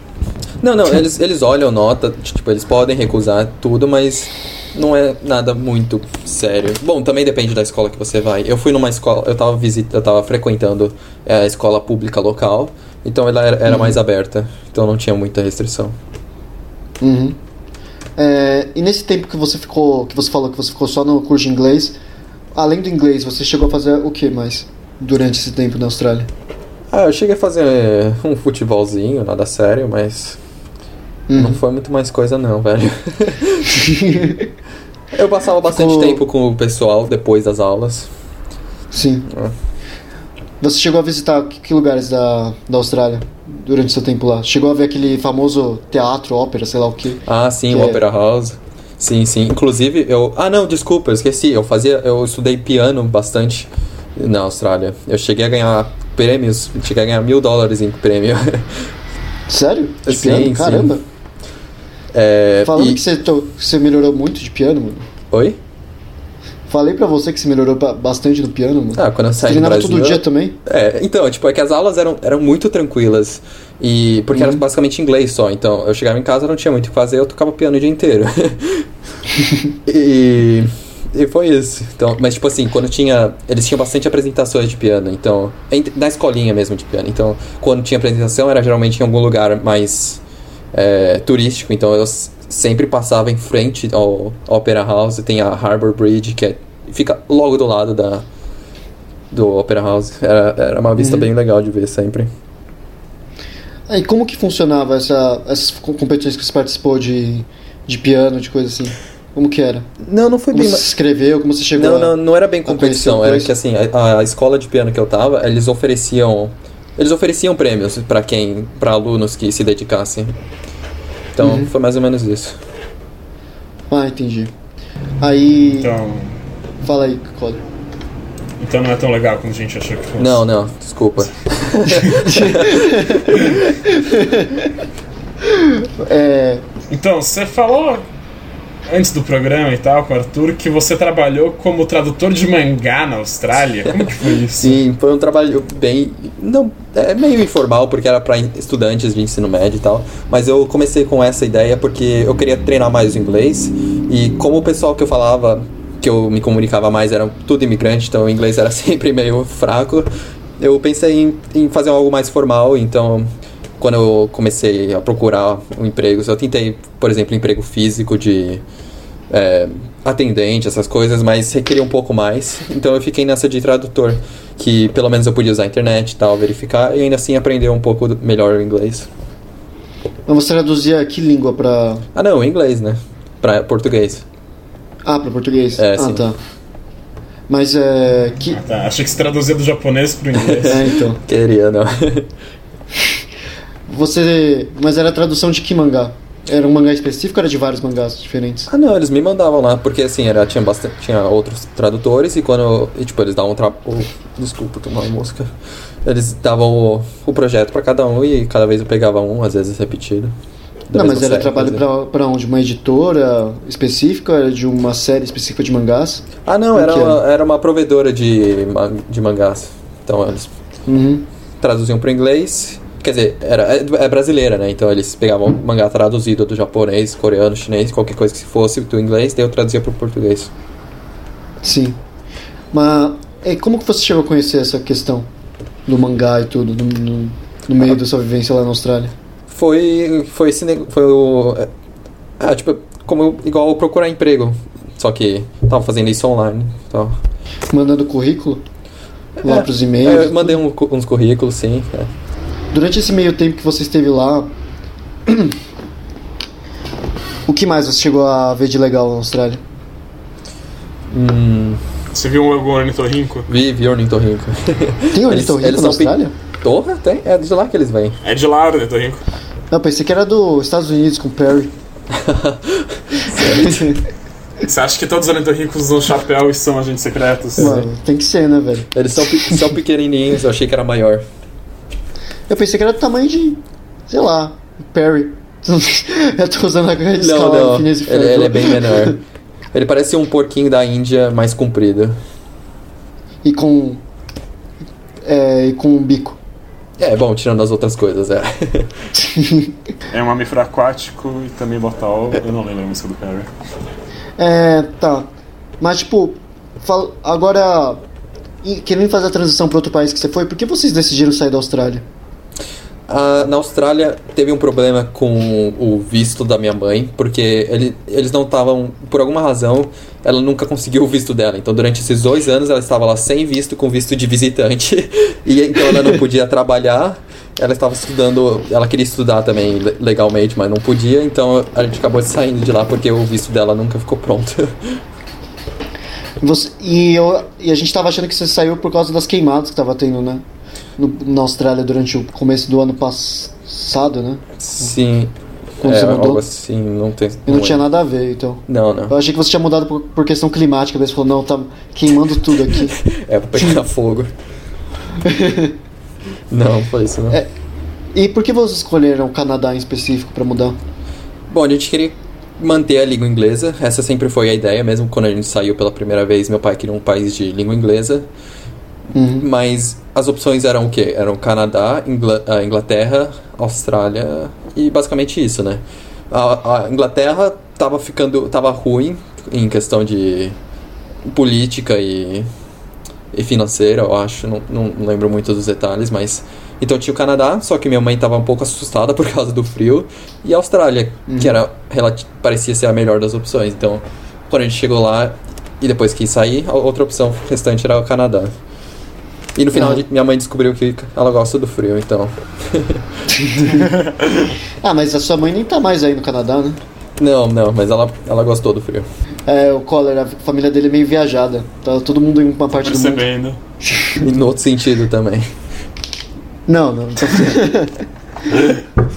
Não, não, eles, eles olham nota, tipo, eles podem recusar tudo, mas não é nada muito sério. Bom, também depende da escola que você vai. Eu fui numa escola, eu tava, visit, eu tava frequentando é, a escola pública local, então ela era, era mais aberta, então não tinha muita restrição. Uhum. É, e nesse tempo que você ficou, que você falou que você ficou só no curso de inglês, além do inglês, você chegou a fazer o que mais durante esse tempo na Austrália? Ah, eu cheguei a fazer é, um futebolzinho, nada sério, mas Uhum. não foi muito mais coisa não, velho. Eu passava bastante Ficou- tempo com o pessoal depois das aulas. Sim. Ah. Você chegou a visitar que, que lugares da, da Austrália durante seu tempo lá? Chegou a ver aquele famoso teatro, ópera, sei lá o que? Ah, sim, Que o é- Opera House. Sim, sim. Inclusive, eu. Ah, não, desculpa, eu esqueci. Eu fazia. Eu estudei piano bastante na Austrália. Eu cheguei a ganhar prêmios. Cheguei a ganhar mil dólares em prêmio. Sério? De Sim, piano? sim. É, Falando e- que você, to- você melhorou muito de piano, mano. Oi? Falei pra você que você melhorou ba- bastante no piano, mano. Ah, quando eu Você saí do treinava Brasil... todo dia também? É, então, tipo, é que as aulas eram, eram muito tranquilas. E porque Uhum. era basicamente inglês só. Então, eu chegava em casa, não tinha muito o que fazer, eu tocava piano o dia inteiro. e, e foi isso. Então, mas tipo assim, quando tinha. Eles tinham bastante apresentações de piano, então. ent- Na escolinha mesmo de piano. Então, quando tinha apresentação, era geralmente em algum lugar mais é, turístico. Então eu sempre passava em frente ao, Opera House. Tem a Harbor Bridge, que é- fica logo do lado da, do Opera House. Era, era uma vista Uhum. bem legal de ver sempre. Aí como que funcionava essa, essas co- competições que você participou de, de piano, de coisa assim? Como que era? Não, não foi Como bem. você se inscreveu, como você chegou Não, a... não, não era bem competição. Era que assim, a, a escola de piano que eu tava, eles ofereciam. Eles ofereciam prêmios pra quem. para alunos que se dedicassem. Então Uhum. foi mais ou menos isso. Ah, entendi. Aí... Então, Fala aí, Cole. então não é tão legal como a gente achou que fosse. Não, não, desculpa. É... Então, você falou antes do programa e tal com o Arthur que você trabalhou como tradutor de mangá na Austrália. Como que foi isso? Sim, foi um trabalho bem. Não, é meio informal, porque era para estudantes de ensino médio e tal. Mas eu comecei com essa ideia porque eu queria treinar mais o inglês. E como o pessoal que eu falava, que eu me comunicava mais, era tudo imigrante, então o inglês era sempre meio fraco. Eu pensei em, em fazer algo mais formal, então. Quando eu comecei a procurar um emprego, eu tentei, por exemplo, emprego físico de é, atendente, essas coisas, mas requeria um pouco mais. Então eu fiquei nessa de tradutor, que pelo menos eu podia usar a internet e tal, verificar, e ainda assim aprender um pouco melhor o inglês. Mas você traduzia que língua pra... Ah não, o inglês, né? Pra português. Ah, pra português? É, ah, sim. tá. Mas é... Que... Ah, tá. Achei que você traduzia do japonês pro inglês. É, então. Queria, não. Você... Mas era tradução de que mangá? Era um mangá específico ou era de vários mangás diferentes? ah não, eles me mandavam lá, porque assim, era, tinha bastante. Tinha outros tradutores e quando. E, tipo, eles davam tra... o- Desculpa tomar uma mosca. Eles davam o, o projeto pra cada um e cada vez eu pegava um, às vezes repetido. Não, mas era série, trabalho pra onde? Uma editora específica? Era de uma série específica de mangás? Ah, não, era que uma, era uma provedora de, de mangás. Então eles Uhum. traduziam para inglês. Quer dizer, era, é, é brasileira, né? Então eles pegavam mangá traduzido do japonês, coreano, chinês, qualquer coisa que fosse do inglês, daí eu traduzia pro português. Sim. Mas como que você chegou a conhecer essa questão do mangá e tudo no, no- no meio da sua vivência lá na Austrália? Foi, foi esse nego- foi o é, ah, tipo, como igual procurar emprego, só que tava fazendo isso online, então. Mandando currículo lá É, pros e-mails? eu mandei um uns currículos, sim. é. Durante esse meio tempo que você esteve lá, o que mais você chegou a ver de legal na Austrália? Hum, Você viu o ornitorrinco? vi, vi ornitorrinco. Tem Eles- ornitorrinco eles na são pe- Austrália? Torra? Tem, é de lá que eles vêm. É de lá o ornitorrinco. Não, pensei que era dos Estados Unidos com Perry. Você acha que todos os ornitorrincos usam chapéu e são agentes secretos? Mano, tem que ser, né, velho? Eles são, pe- são pequenininhos, eu achei que era maior. Eu pensei que era do tamanho de, sei lá, Perry. Eu tô usando a Não, escala não, ele, ele é bem menor. Ele parece um porquinho da Índia mais comprido. E com. É, e com um bico. É, bom, tirando as outras coisas, é. É um mamífero aquático e também botal. Eu não lembro a música do Perry. É, tá. Mas, tipo, fal- agora, querendo fazer a transição para outro país que você foi, por que vocês decidiram sair da Austrália? Ah, na Austrália teve um problema com o visto da minha mãe, porque ele, eles não estavam, por alguma razão, ela nunca conseguiu o visto dela. Então, durante esses dois anos, ela estava lá sem visto, com visto de visitante, e então ela não podia trabalhar. Ela estava estudando, ela queria estudar também le- legalmente, mas não podia, então a gente acabou saindo de lá porque o visto dela nunca ficou pronto. Você- e, eu, e a gente tava achando que você saiu por causa das queimadas que tava tendo, né? No- na Austrália durante o começo do ano passado, né? Sim, Quando é, você mudou. algo assim, não tem. E não tinha nada a ver, então. Não, não. Eu achei que você tinha mudado por, por questão climática, daí você falou, não, tá queimando tudo aqui. É pra pegar fogo. não, foi isso não. É. E por que vocês escolheram o Canadá em específico para mudar? Bom, a gente queria manter a língua inglesa, essa sempre foi a ideia, mesmo quando a gente saiu pela primeira vez, meu pai queria um país de língua inglesa. Uhum. Mas as opções eram o quê? Eram Canadá, Ingl Inglaterra, Austrália e basicamente isso, né? A, a Inglaterra tava ficando, tava ruim em questão de política e, e financeira, eu acho, não, não, lembro muito dos detalhes, mas então tinha o Canadá, só que minha mãe estava um pouco assustada por causa do frio, e a Austrália, que era parecia ser a melhor das opções. Então, quando a gente chegou lá e depois quis sair, a outra opção restante era o Canadá. E no final Uhum. minha mãe descobriu que ela gosta do frio, então. Ah, mas a sua mãe nem tá mais aí no Canadá, né? Não, não, mas ela, ela gostou do frio. É, o Collor, a família dele é meio viajada. Tá todo mundo em uma parte do mundo. Percebendo. E no outro sentido também. Não, não. Então...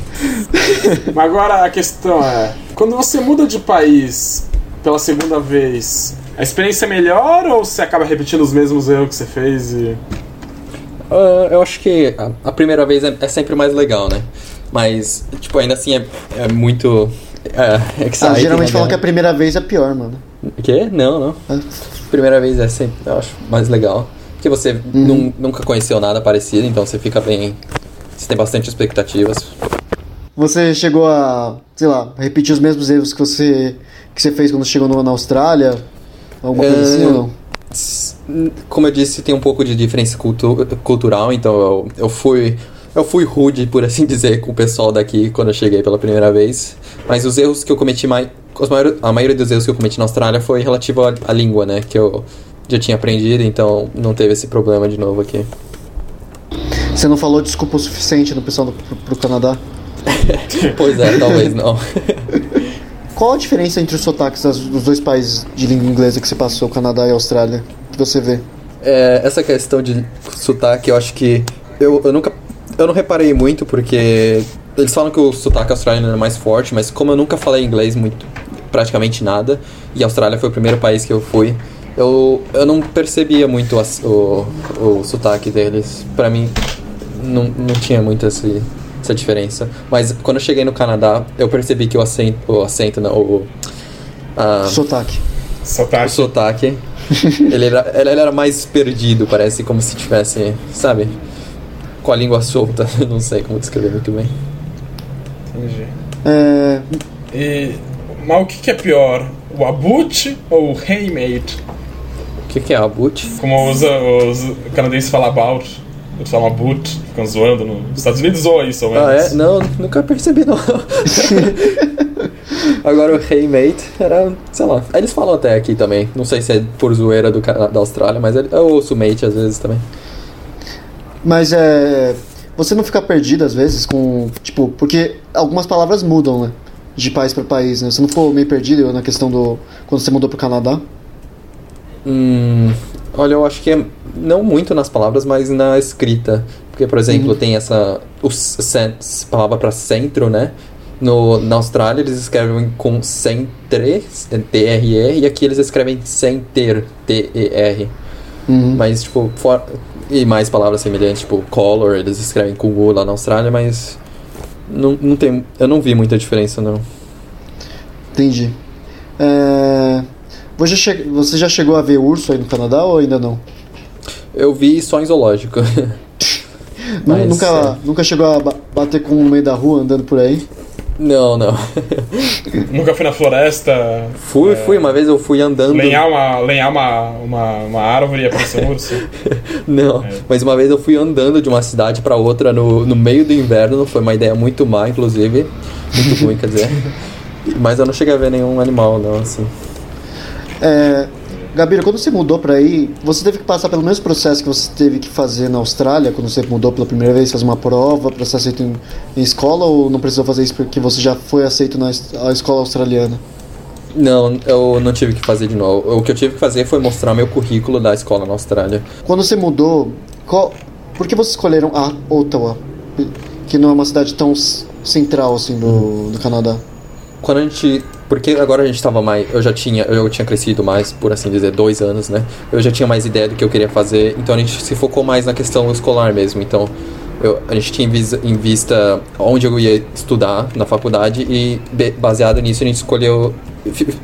Mas agora a questão é: quando você muda de país pela segunda vez, a experiência é melhor ou você acaba repetindo os mesmos erros que você fez e. Ah, eu acho que a, a primeira vez é, é sempre mais legal, né? Mas, tipo, ainda assim é, é muito. É, ah, exciting, geralmente né? falam que a primeira vez é pior, mano. Quê? Não, não. Ah, Primeira vez é sempre, eu acho, mais legal. Porque você nun- nunca conheceu nada parecido, então você fica bem. Você tem bastante expectativas. Você chegou a, sei lá, repetir os mesmos erros que você que você fez quando chegou no- na Austrália? Alguma coisa É, assim ou não? Como eu disse, tem um pouco de diferença cultu cultural, então eu, eu fui. Eu fui rude, por assim dizer, com o pessoal daqui quando eu cheguei pela primeira vez. Mas os erros que eu cometi mais. maior- A maioria dos erros que eu cometi na Austrália foi relativo à, língua, né? Que eu já tinha aprendido, então não teve esse problema de novo aqui. Você não falou desculpa o suficiente no pessoal do, pro, pro Canadá? pois é, talvez não. Qual a diferença entre os sotaques dos dois países de língua inglesa que você passou, Canadá e Austrália? Que você vê? É, essa questão de sotaque, eu acho que. Eu, eu nunca. Eu não reparei muito porque. Eles falam que o sotaque australiano é mais forte, mas como eu nunca falei inglês muito. praticamente nada, e a Austrália foi o primeiro país que eu fui, eu, eu não percebia muito as- o, o sotaque deles. Pra mim, não, não tinha muito esse, essa diferença. Mas quando eu cheguei no Canadá, eu percebi que o acento. O acento, não, o. a- Sotaque. o Sotaque. ele, era, ele era mais perdido, parece como se tivesse, sabe? Com a língua solta. Não sei como descrever muito bem. Entendi. É, E, mas o que, que é pior? O abut ou o hey mate? O que, que é abut? Como os, os canadenses falam about. Eles falam abut, ficam zoando. No... Os Estados Unidos zoam isso, menos. Ah, é? Não, nunca percebi, não. Agora o Hey Mate era, sei lá. Eles falam até aqui também. Não sei se é por zoeira do, da Austrália, mas eu ouço Mate às vezes também. mas é. Você não fica perdido às vezes com. Tipo, porque algumas palavras mudam, né? De país pra país, né? Você não ficou meio perdido na questão do. Quando você mudou pro Canadá? Hum, olha, eu acho que é não muito nas palavras, mas na escrita. Porque, por exemplo, tem essa o palavra para centro, né? No, na Austrália eles escrevem com centre, T-R-E, e aqui eles escrevem center, T-E-R. Uhum. Mas, tipo, for, e mais palavras semelhantes, tipo color, eles escrevem com U lá na Austrália, mas não, não tem, eu não vi muita diferença, não. Entendi. É, Você, já che- você já chegou a ver urso aí no Canadá ou ainda não? Eu vi só em zoológico. Mas, nunca, é. nunca chegou a ba- bater com no meio da rua andando por aí? Não, não. Nunca fui na floresta Fui, fui, uma vez eu fui andando. lenhar, uma, lenhar uma, uma, uma árvore e aparecer um urso. Não, É. mas uma vez eu fui andando de uma cidade pra outra no, no meio do inverno, foi uma ideia muito má, inclusive. Muito ruim, quer dizer. Mas eu não cheguei a ver nenhum animal, não, assim. É, Gabiro, quando você mudou pra aí, você teve que passar pelo mesmo processo que você teve que fazer na Austrália, quando você mudou pela primeira vez, fazer uma prova pra ser aceito em, em escola, ou não precisou fazer isso porque você já foi aceito na escola australiana? Não, eu não tive que fazer de novo. O que eu tive que fazer foi mostrar meu currículo da escola na Austrália. Quando você mudou, qual, por que vocês escolheram a Ottawa, que não é uma cidade tão central assim do, do Canadá? Quando a gente. Porque agora a gente tava mais. Eu já tinha. Eu tinha crescido mais, por assim dizer, dois anos, né? Eu já tinha mais ideia do que eu queria fazer. Então a gente se focou mais na questão escolar mesmo. Então eu, a gente tinha em vista, onde eu ia estudar na faculdade e baseado nisso a gente escolheu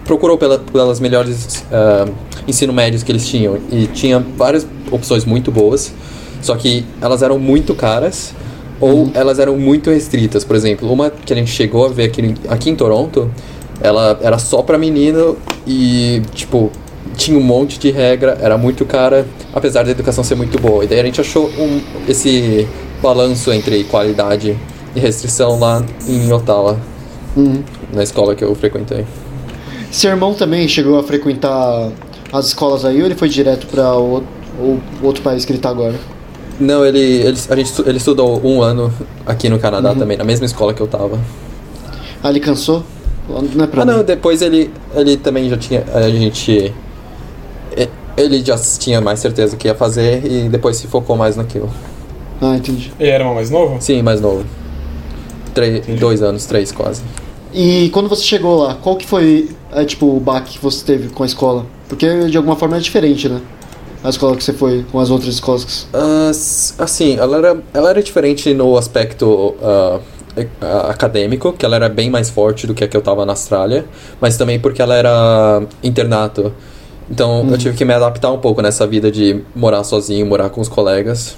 procurou pela, pelas melhores ah, ensino médios que eles tinham e tinha várias opções muito boas só que elas eram muito caras ou elas eram muito restritas por exemplo uma que a gente chegou a ver aqui, aqui em Toronto ela era só pra menino e tipo tinha um monte de regra, era muito cara, apesar da educação ser muito boa. E daí a gente achou um, esse balanço entre qualidade e restrição lá em Ottawa, Uhum. na escola que eu frequentei. Seu irmão também chegou a frequentar as escolas aí ou ele foi direto pra o, o outro país que ele tá agora? Não, ele, ele, a gente, ele estudou um ano aqui no Canadá também, na mesma escola que eu tava. Ah, ele cansou? Não é pra Ah, mim. não, depois ele, ele também já tinha. A gente. Ele já tinha mais certeza que ia fazer e depois se focou mais naquilo. Ah, entendi. Ele era mais novo? Sim, mais novo. Três, dois anos, três quase. E quando você chegou lá, qual que foi, é, tipo, o baque que você teve com a escola? Porque de alguma forma é diferente, né? A escola que você foi com as outras escolas. s- assim, ela era, ela era diferente no aspecto ah, acadêmico, que ela era bem mais forte do que a que eu tava na Austrália, mas também porque ela era internato. Então eu tive que me adaptar um pouco nessa vida de morar sozinho, morar com os colegas.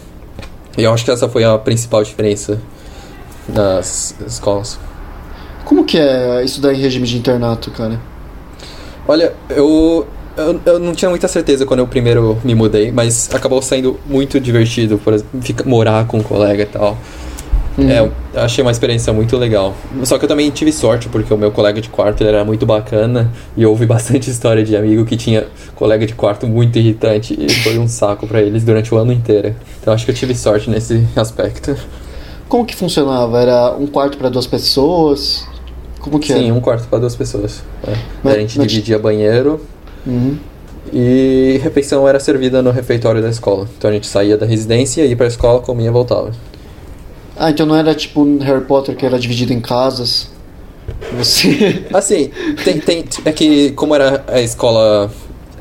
E eu acho que essa foi a principal diferença nas escolas. Como que é estudar em regime de internato, cara? Olha, eu, eu, eu não tinha muita certeza quando eu primeiro me mudei, mas acabou sendo muito divertido por ficar, morar com um colega e tal. É, eu achei uma experiência muito legal. Só que eu também tive sorte, porque o meu colega de quarto era muito bacana e eu ouvi bastante história de amigo que tinha colega de quarto muito irritante e foi um saco pra eles durante o ano inteiro. Então acho que eu tive sorte nesse aspecto. Como que funcionava? Era um quarto pra duas pessoas? Como que Sim, era? um quarto para duas pessoas. É. Mas- a gente mas- dividia banheiro Uhum. e refeição era servida no refeitório da escola. Então a gente saía da residência, ia pra escola, comia e voltava. Ah, então não era tipo um Harry Potter que era dividido em casas? Você. Assim, tem, tem, é que como era a escola.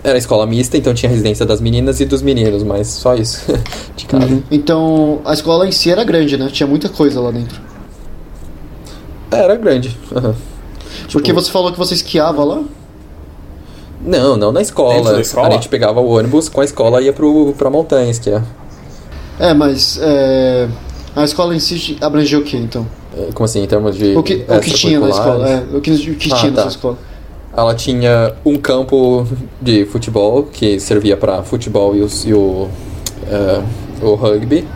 Era a escola mista, então tinha residência das meninas e dos meninos, mas só isso. De casa. Uhum. Então a escola em si era grande, né? Tinha muita coisa lá dentro. É, Era grande. aham. Porque Tipo, você falou que você esquiava lá? Não, não na escola. Escola? A gente pegava o ônibus com a escola e ia pro, pra montanha esquiar. É, mas é, a escola em si abrangia o que então? É, Como assim, em termos de. O que, o que tinha na escola? É, o que, o que Ah, tinha na tá. sua escola? Ela tinha um campo de futebol que servia para futebol e, os- e o, é, o rugby.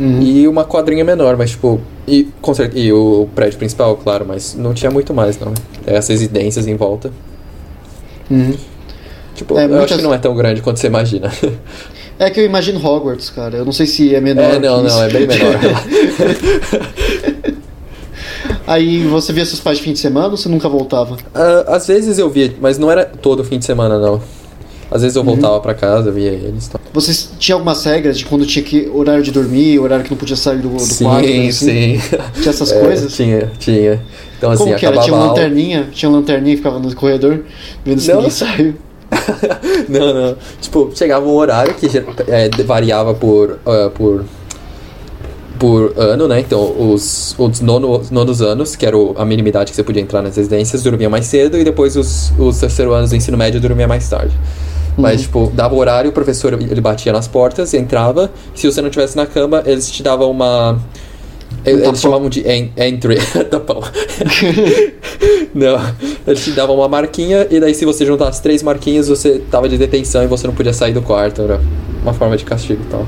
Uhum. E uma quadrinha menor, mas tipo. E, e o prédio principal, claro, mas não tinha muito mais, não. Essas residências em volta. Uhum. Tipo, É, eu muitas- acho que não é tão grande quanto você imagina. É que eu imagino Hogwarts, cara. Eu não sei se é menor. é, não, não, é bem menor. Aí você via seus pais de fim de semana ou você nunca voltava? Ah, às vezes eu via, mas não era todo fim de semana, não. Às vezes eu voltava pra casa, via eles. Tal. Vocês tinham algumas regras de quando tinha que horário de dormir, horário que não podia sair do, do sim, quarto? coisa assim? sim. Tinha essas É, coisas? Tinha, tinha. Então assim, Como que era? Tinha uma lanterninha? Tinha uma lanterninha que ficava no corredor, vendo se Não. ninguém saiu. não, não. Tipo, chegava um horário que é, variava por, ah, por, por ano, né? Então, os, os nono, os nonos anos, que era a mínima idade que você podia entrar nas residências, dormia mais cedo, e depois os, os terceiro anos do ensino médio dormia mais tarde. Mas, tipo, dava o horário, o professor ele batia nas portas, entrava, se você não estivesse na cama, eles te davam uma. Eles tapão. chamavam de en- entry. tapão. não. Eles te davam uma marquinha, e daí se você juntasse três marquinhas, você tava de detenção e você não podia sair do quarto. Era uma forma de castigo e tal.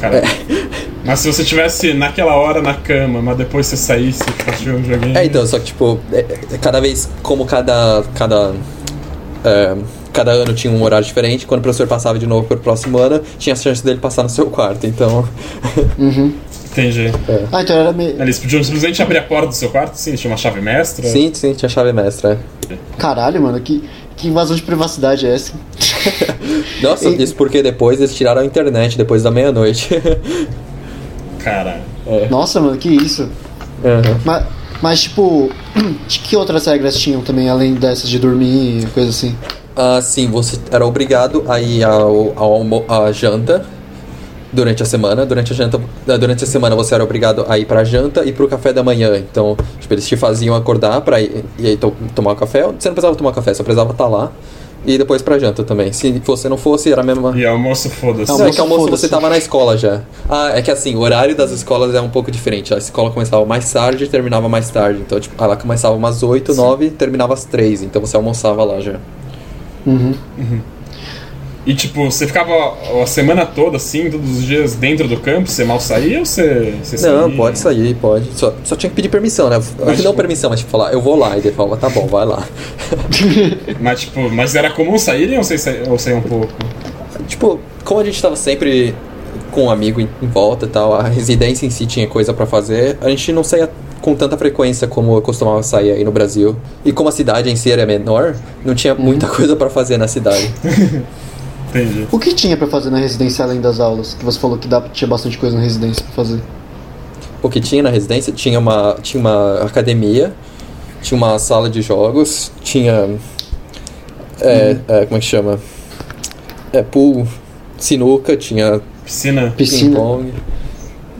Cara. É. Mas se você tivesse naquela hora na cama, mas depois você saísse e ficasse jogando joguinho. É, então, só que, tipo, é- é- cada vez, como cada. cada. é, cada ano tinha um horário diferente, quando o professor passava de novo pro próximo ano, tinha a chance dele passar no seu quarto, então. Uhum. Entendi. Ah, então era meio. Eles podiam simplesmente abrir a porta do seu quarto, sim, tinha uma chave mestra. Sim, sim, tinha chave mestra. é. Caralho, mano, que, que invasão de privacidade é essa? Nossa, E- isso porque depois eles tiraram a internet, depois da meia-noite. Caralho. Nossa, mano, que isso? Aham. Mas, mas tipo, que outras regras tinham também, além dessas de dormir e coisa assim? Ah, sim, você era obrigado a ir ao, ao à janta durante a semana. Durante a janta, eh, durante a semana você era obrigado a ir pra janta e pro café da manhã. Então, tipo, eles te faziam acordar pra ir, e aí to, tomar café. Você não precisava tomar café, só precisava estar lá. E depois pra janta também. Se você não fosse, era a mesma. E almoço, foda-se. Não, é que almoço você tava na escola já. Ah, é que assim, o horário das escolas é um pouco diferente. A escola começava mais tarde e terminava mais tarde. Então, tipo, ela começava umas 8, 9 e terminava às 3. Então você almoçava lá já. Uhum. E tipo, você ficava a semana toda assim, todos os dias dentro do campo, você mal saía ou você, você Não, saía? pode sair, pode. Só, só tinha que pedir permissão, né? Mas, não tipo- permissão, mas tipo, falar, eu vou lá. E ele falava, tá bom, vai lá. Mas tipo, mas era comum saírem ou saía, ou saía um pouco? Tipo, como a gente tava sempre com um amigo em, em volta e tal, a residência em si tinha coisa pra fazer, a gente não saía com tanta frequência como eu costumava sair aí no Brasil. E como a cidade em si era menor, não tinha muita coisa pra fazer na cidade. Entendi. O que tinha pra fazer na residência além das aulas? Que você falou que dá, tinha bastante coisa na residência pra fazer. O que tinha na residência tinha uma, tinha uma academia, tinha uma sala de jogos, tinha. É, é, como é que chama? É, pool, sinuca, tinha Piscina. Piscina. ping-pong.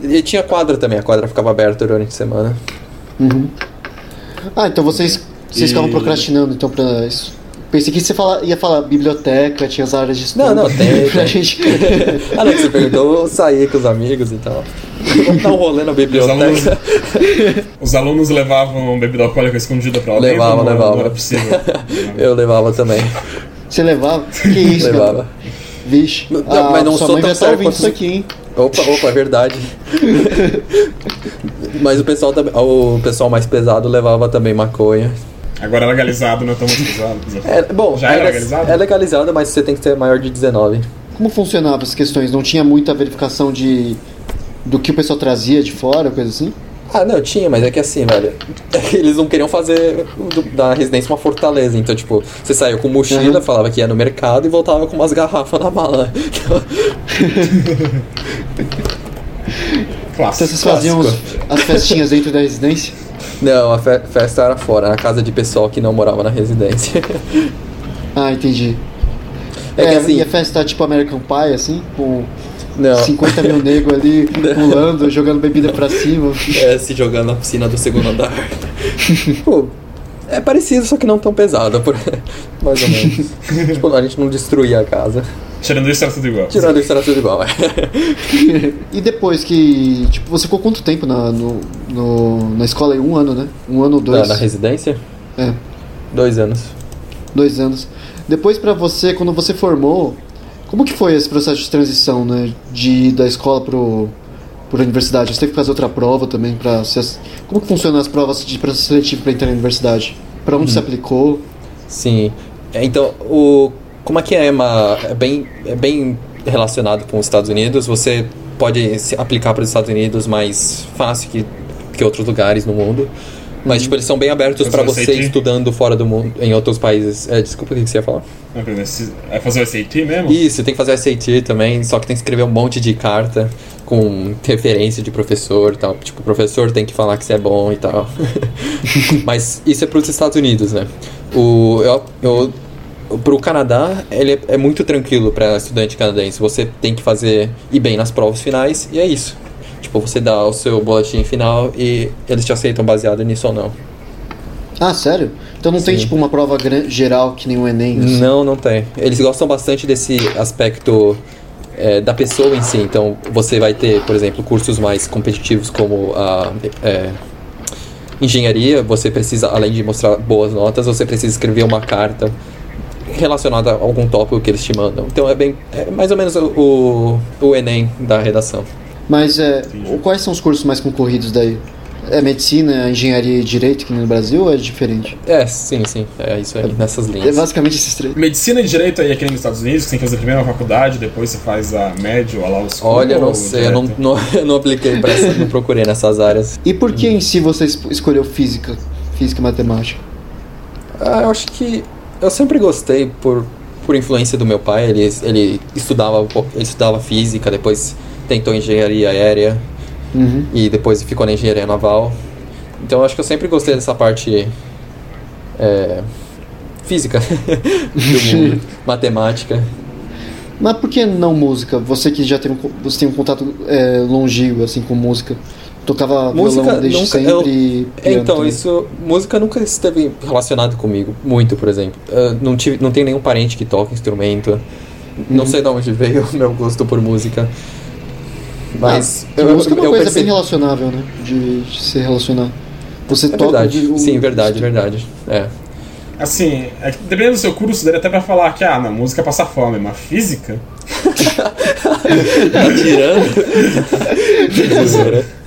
E tinha quadra também, a quadra ficava aberta durante a semana. Uhum. Ah, então vocês, vocês E- ficavam procrastinando então pra isso. Pensei que você fala, ia falar biblioteca, tinha as áreas de estudo. Não, não, tem, pra tem. gente. ah, não, que você perguntou, eu saí com os amigos e tal. Vamos dar um rolê na Os alunos, biblioteca. os alunos levavam bebida alcoólica escondida pra lá Levava, dentro? Não- levava. Não era possível. Eu levava também. Você levava? Que isso, Levava. cara? Vixe. Não, ah, mas não sou tão sério ouvindo quanto- isso aqui, hein? Opa, opa, é verdade. Mas o pessoal também, o pessoal mais pesado levava também maconha. Agora legalizado, não é tão muito pesado. É, bom, Já é, legalizado? É legalizado, mas você tem que ser maior de 19. Como funcionavam as questões? Não tinha muita verificação de do que o pessoal trazia de fora, coisa assim? Ah, não, tinha, mas é que assim, velho. Eles não queriam fazer do- da residência uma fortaleza. Então, tipo, você saiu com mochila, Uhum. falava que ia no mercado e voltava com umas garrafas na mala. Então Clássico. vocês faziam os- as festinhas dentro da residência? Não, a fe- festa era fora, na casa de pessoal que não morava na residência. Ah, entendi. É que assim- E a festa tipo American Pie, assim? Com Não. 50 mil negros ali pulando, jogando bebida pra cima. É, se jogando na piscina do segundo andar. Pô, é parecido, só que não tão pesado, por... mais ou menos. tipo, a gente não destruía a casa. Tirando isso, era tudo igual. Tirando isso, era tudo igual. é. E depois que. Tipo, você ficou quanto tempo na, no, no- na escola aí? Um ano, né? Um ano ou Na, dois? na residência? É, Dois anos. dois anos. Depois pra você, quando você formou, como que foi esse processo de transição, né? De ir da escola pro, pro universidade? Você teve que fazer outra prova também pra. ser- Como que funcionam as provas de processo seletivo pra entrar na universidade? Pra onde você aplicou? Sim. É, Então, o como é que é, uma, é bem é bem relacionado com os Estados Unidos. Você pode se aplicar para os Estados Unidos mais fácil que, que outros lugares no mundo. Mas tipo, eles são bem abertos para o você SAT? estudando fora do mundo, em outros países. É, desculpa o que você ia falar. Não, esse- É fazer o SAT mesmo? Isso, tem que fazer SAT também, só que tem que escrever um monte de carta com referência de professor e tal. Tipo, o professor tem que falar que você é bom e tal. Mas isso é para os Estados Unidos, né? O, eu, eu, pro Canadá, ele é, é muito tranquilo para estudante canadense. Você tem que fazer ir bem nas provas finais e é isso. Tipo, você dá o seu boletim final e eles te aceitam baseado nisso ou não. Ah, sério? Então não tem Sim. tipo uma prova geral que nem o Enem? assim? Não, não tem. Eles gostam bastante desse aspecto é, da pessoa em si. Então, você vai ter, por exemplo, cursos mais competitivos como a é, engenharia. Você precisa, além de mostrar boas notas, você precisa escrever uma carta relacionada a algum tópico que eles te mandam. Então, é bem, é mais ou menos o, o, o Enem da redação. Mas é, quais são os cursos mais concorridos daí? É medicina, engenharia e direito que no Brasil ou é diferente? É, sim, sim. É isso aí, nessas É linhas. basicamente esses três. Medicina e direito aí aqui nos Estados Unidos, que você tem que fazer primeiro a faculdade, depois você faz a médio, a law school. Olha, não sei, eu não, não, eu não apliquei pra essa, não procurei nessas áreas. E por que em si você es- escolheu física? Física e matemática? Ah, eu acho que eu sempre gostei por, por influência do meu pai. Ele, ele estudava ele estudava física, depois tentou engenharia aérea Uhum. e depois ficou na engenharia naval. Então acho que eu sempre gostei dessa parte é, física do mundo, matemática. Mas por que não música? Você que já tem um, você tem um contato é, longínquo assim com música. Tocava Música violão desde nunca- sempre. eu- É, piano então, também. isso. Música nunca esteve relacionado comigo, muito, por exemplo. Eu não, tive, não tenho nenhum parente que toca instrumento. Não sei de onde veio o meu gosto por música. Mas. Ah, música é uma coisa percebi- bem relacionável, né? De, de se relacionar. Você É toca. verdade. o- Sim, verdade, verdade. É. Assim, é que dependendo do seu curso, daria até pra falar que, ah, na música passa fome, mas física? Tá tirando?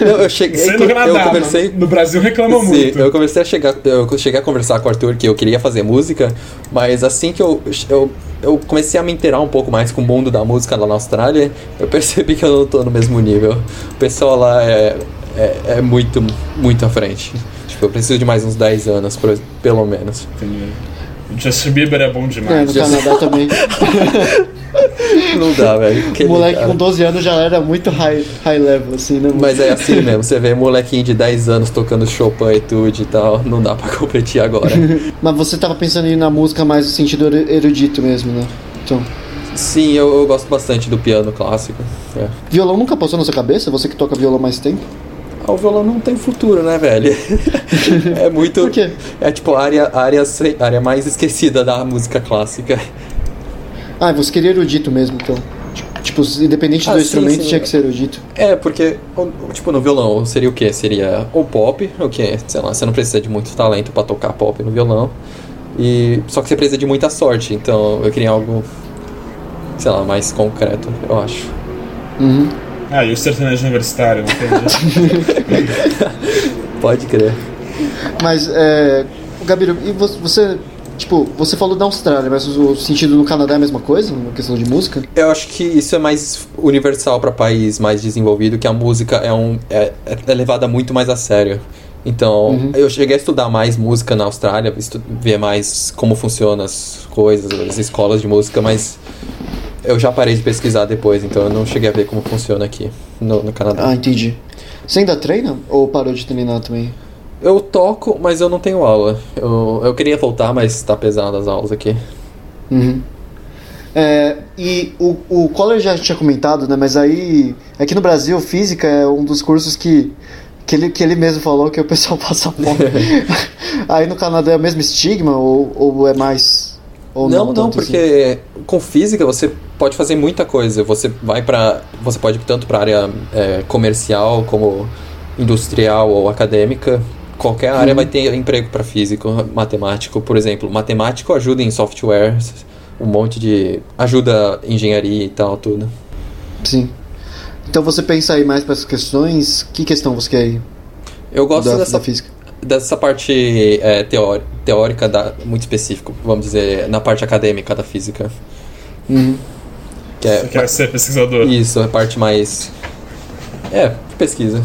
Não, eu cheguei. Sei no eu Canadá, conversei. no Brasil reclamam Sim, muito. eu comecei a chegar, eu cheguei a conversar com o Arthur que eu queria fazer música, mas assim que eu, eu, eu comecei a me inteirar um pouco mais com o mundo da música lá na Austrália, eu percebi que eu não tô no mesmo nível. O pessoal lá é, é, é muito, muito à frente. Tipo, eu preciso de mais uns 10 anos, pelo menos. Entendi. O Justin Bieber é bom É, demais. no Já sei. Canadá também. Não dá, velho. O moleque cara. com 12 anos já era muito high, high level, assim, né? mano? Mas é assim mesmo, você vê molequinho de 10 anos tocando Chopin e tudo e tal, não dá pra competir agora. Mas você tava pensando em ir na música mais no sentido eru- erudito mesmo, né? Então. Sim, eu, eu gosto bastante do piano clássico. É. Violão nunca passou na sua cabeça? Você que toca violão há mais tempo? Ah, o violão não tem futuro, né, velho? é muito. Por quê? É tipo a área, área, área mais esquecida da música clássica. Ah, você queria erudito mesmo, então. Tipo, independente Ah, do sim, instrumento, sim. tinha que ser erudito. É, porque, tipo, no violão seria o quê? Seria o pop, o quê? Sei lá, você não precisa de muito talento pra tocar pop no violão. E só que você precisa de muita sorte, então eu queria algo, sei lá, mais concreto, eu acho. Uhum. Ah, e o sertanejo universitário. Pode crer. Mas, é. Gabiru, e vo- você. Tipo, você falou da Austrália, mas o sentido no Canadá é a mesma coisa? Na questão de música? Eu acho que isso é mais universal para país mais desenvolvido, que a música é, um, é, é levada muito mais a sério. Então, Uhum. eu cheguei a estudar mais música na Austrália, ver mais como funcionam as coisas, as escolas de música, mas eu já parei de pesquisar depois, então eu não cheguei a ver como funciona aqui no, no Canadá. Ah, entendi. Você ainda treina? Ou parou de treinar também? Eu toco, mas eu não tenho aula. Eu, eu queria voltar, mas tá pesado as aulas aqui. Uhum. É, e o, o Collor já tinha comentado, né? Mas aí, aqui no Brasil, física é um dos cursos que, que, ele, que ele mesmo falou que o pessoal passa fome. aí no Canadá é o mesmo estigma ou, ou é mais. Ou não, não, não, tanto assim? Com física você pode fazer muita coisa. Você vai para, você pode ir tanto para área é, comercial como industrial ou acadêmica. Qualquer área Uhum. vai ter emprego para físico, matemático, por exemplo. Matemático ajuda em software, um monte de ajuda em engenharia e tal, tudo. Sim. Então você pensa aí mais para essas questões? Que questão você quer aí? Eu gosto da, dessa da física. dessa parte é, teórica, teórica da, muito específico, vamos dizer, na parte acadêmica da física. Uhum. Que é, Você quer ser pesquisador. Isso, a parte mais. É, pesquisa.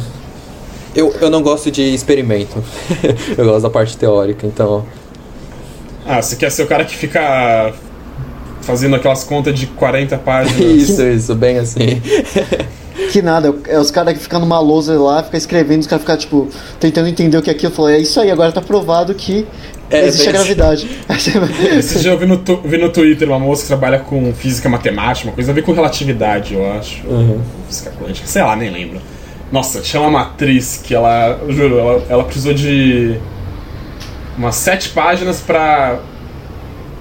Eu, eu não gosto de experimento. eu gosto da parte teórica, então. Ah, você quer ser o cara que fica fazendo aquelas contas de 40 páginas. Isso, isso, bem assim. Que nada, é os caras que ficam numa lousa lá, ficam escrevendo, os caras ficam, tipo, tentando entender o que é aquilo. Eu falei, é isso aí, agora tá provado que É, existe a bem gravidade. Aí você vai- Esse dia eu vi no, tu- vi no Twitter uma moça que trabalha com física matemática, uma coisa a ver com relatividade, eu acho. Uhum. Física quântica, sei lá, nem lembro. Nossa, tinha uma matriz que ela, eu juro, ela, ela precisou de umas sete páginas pra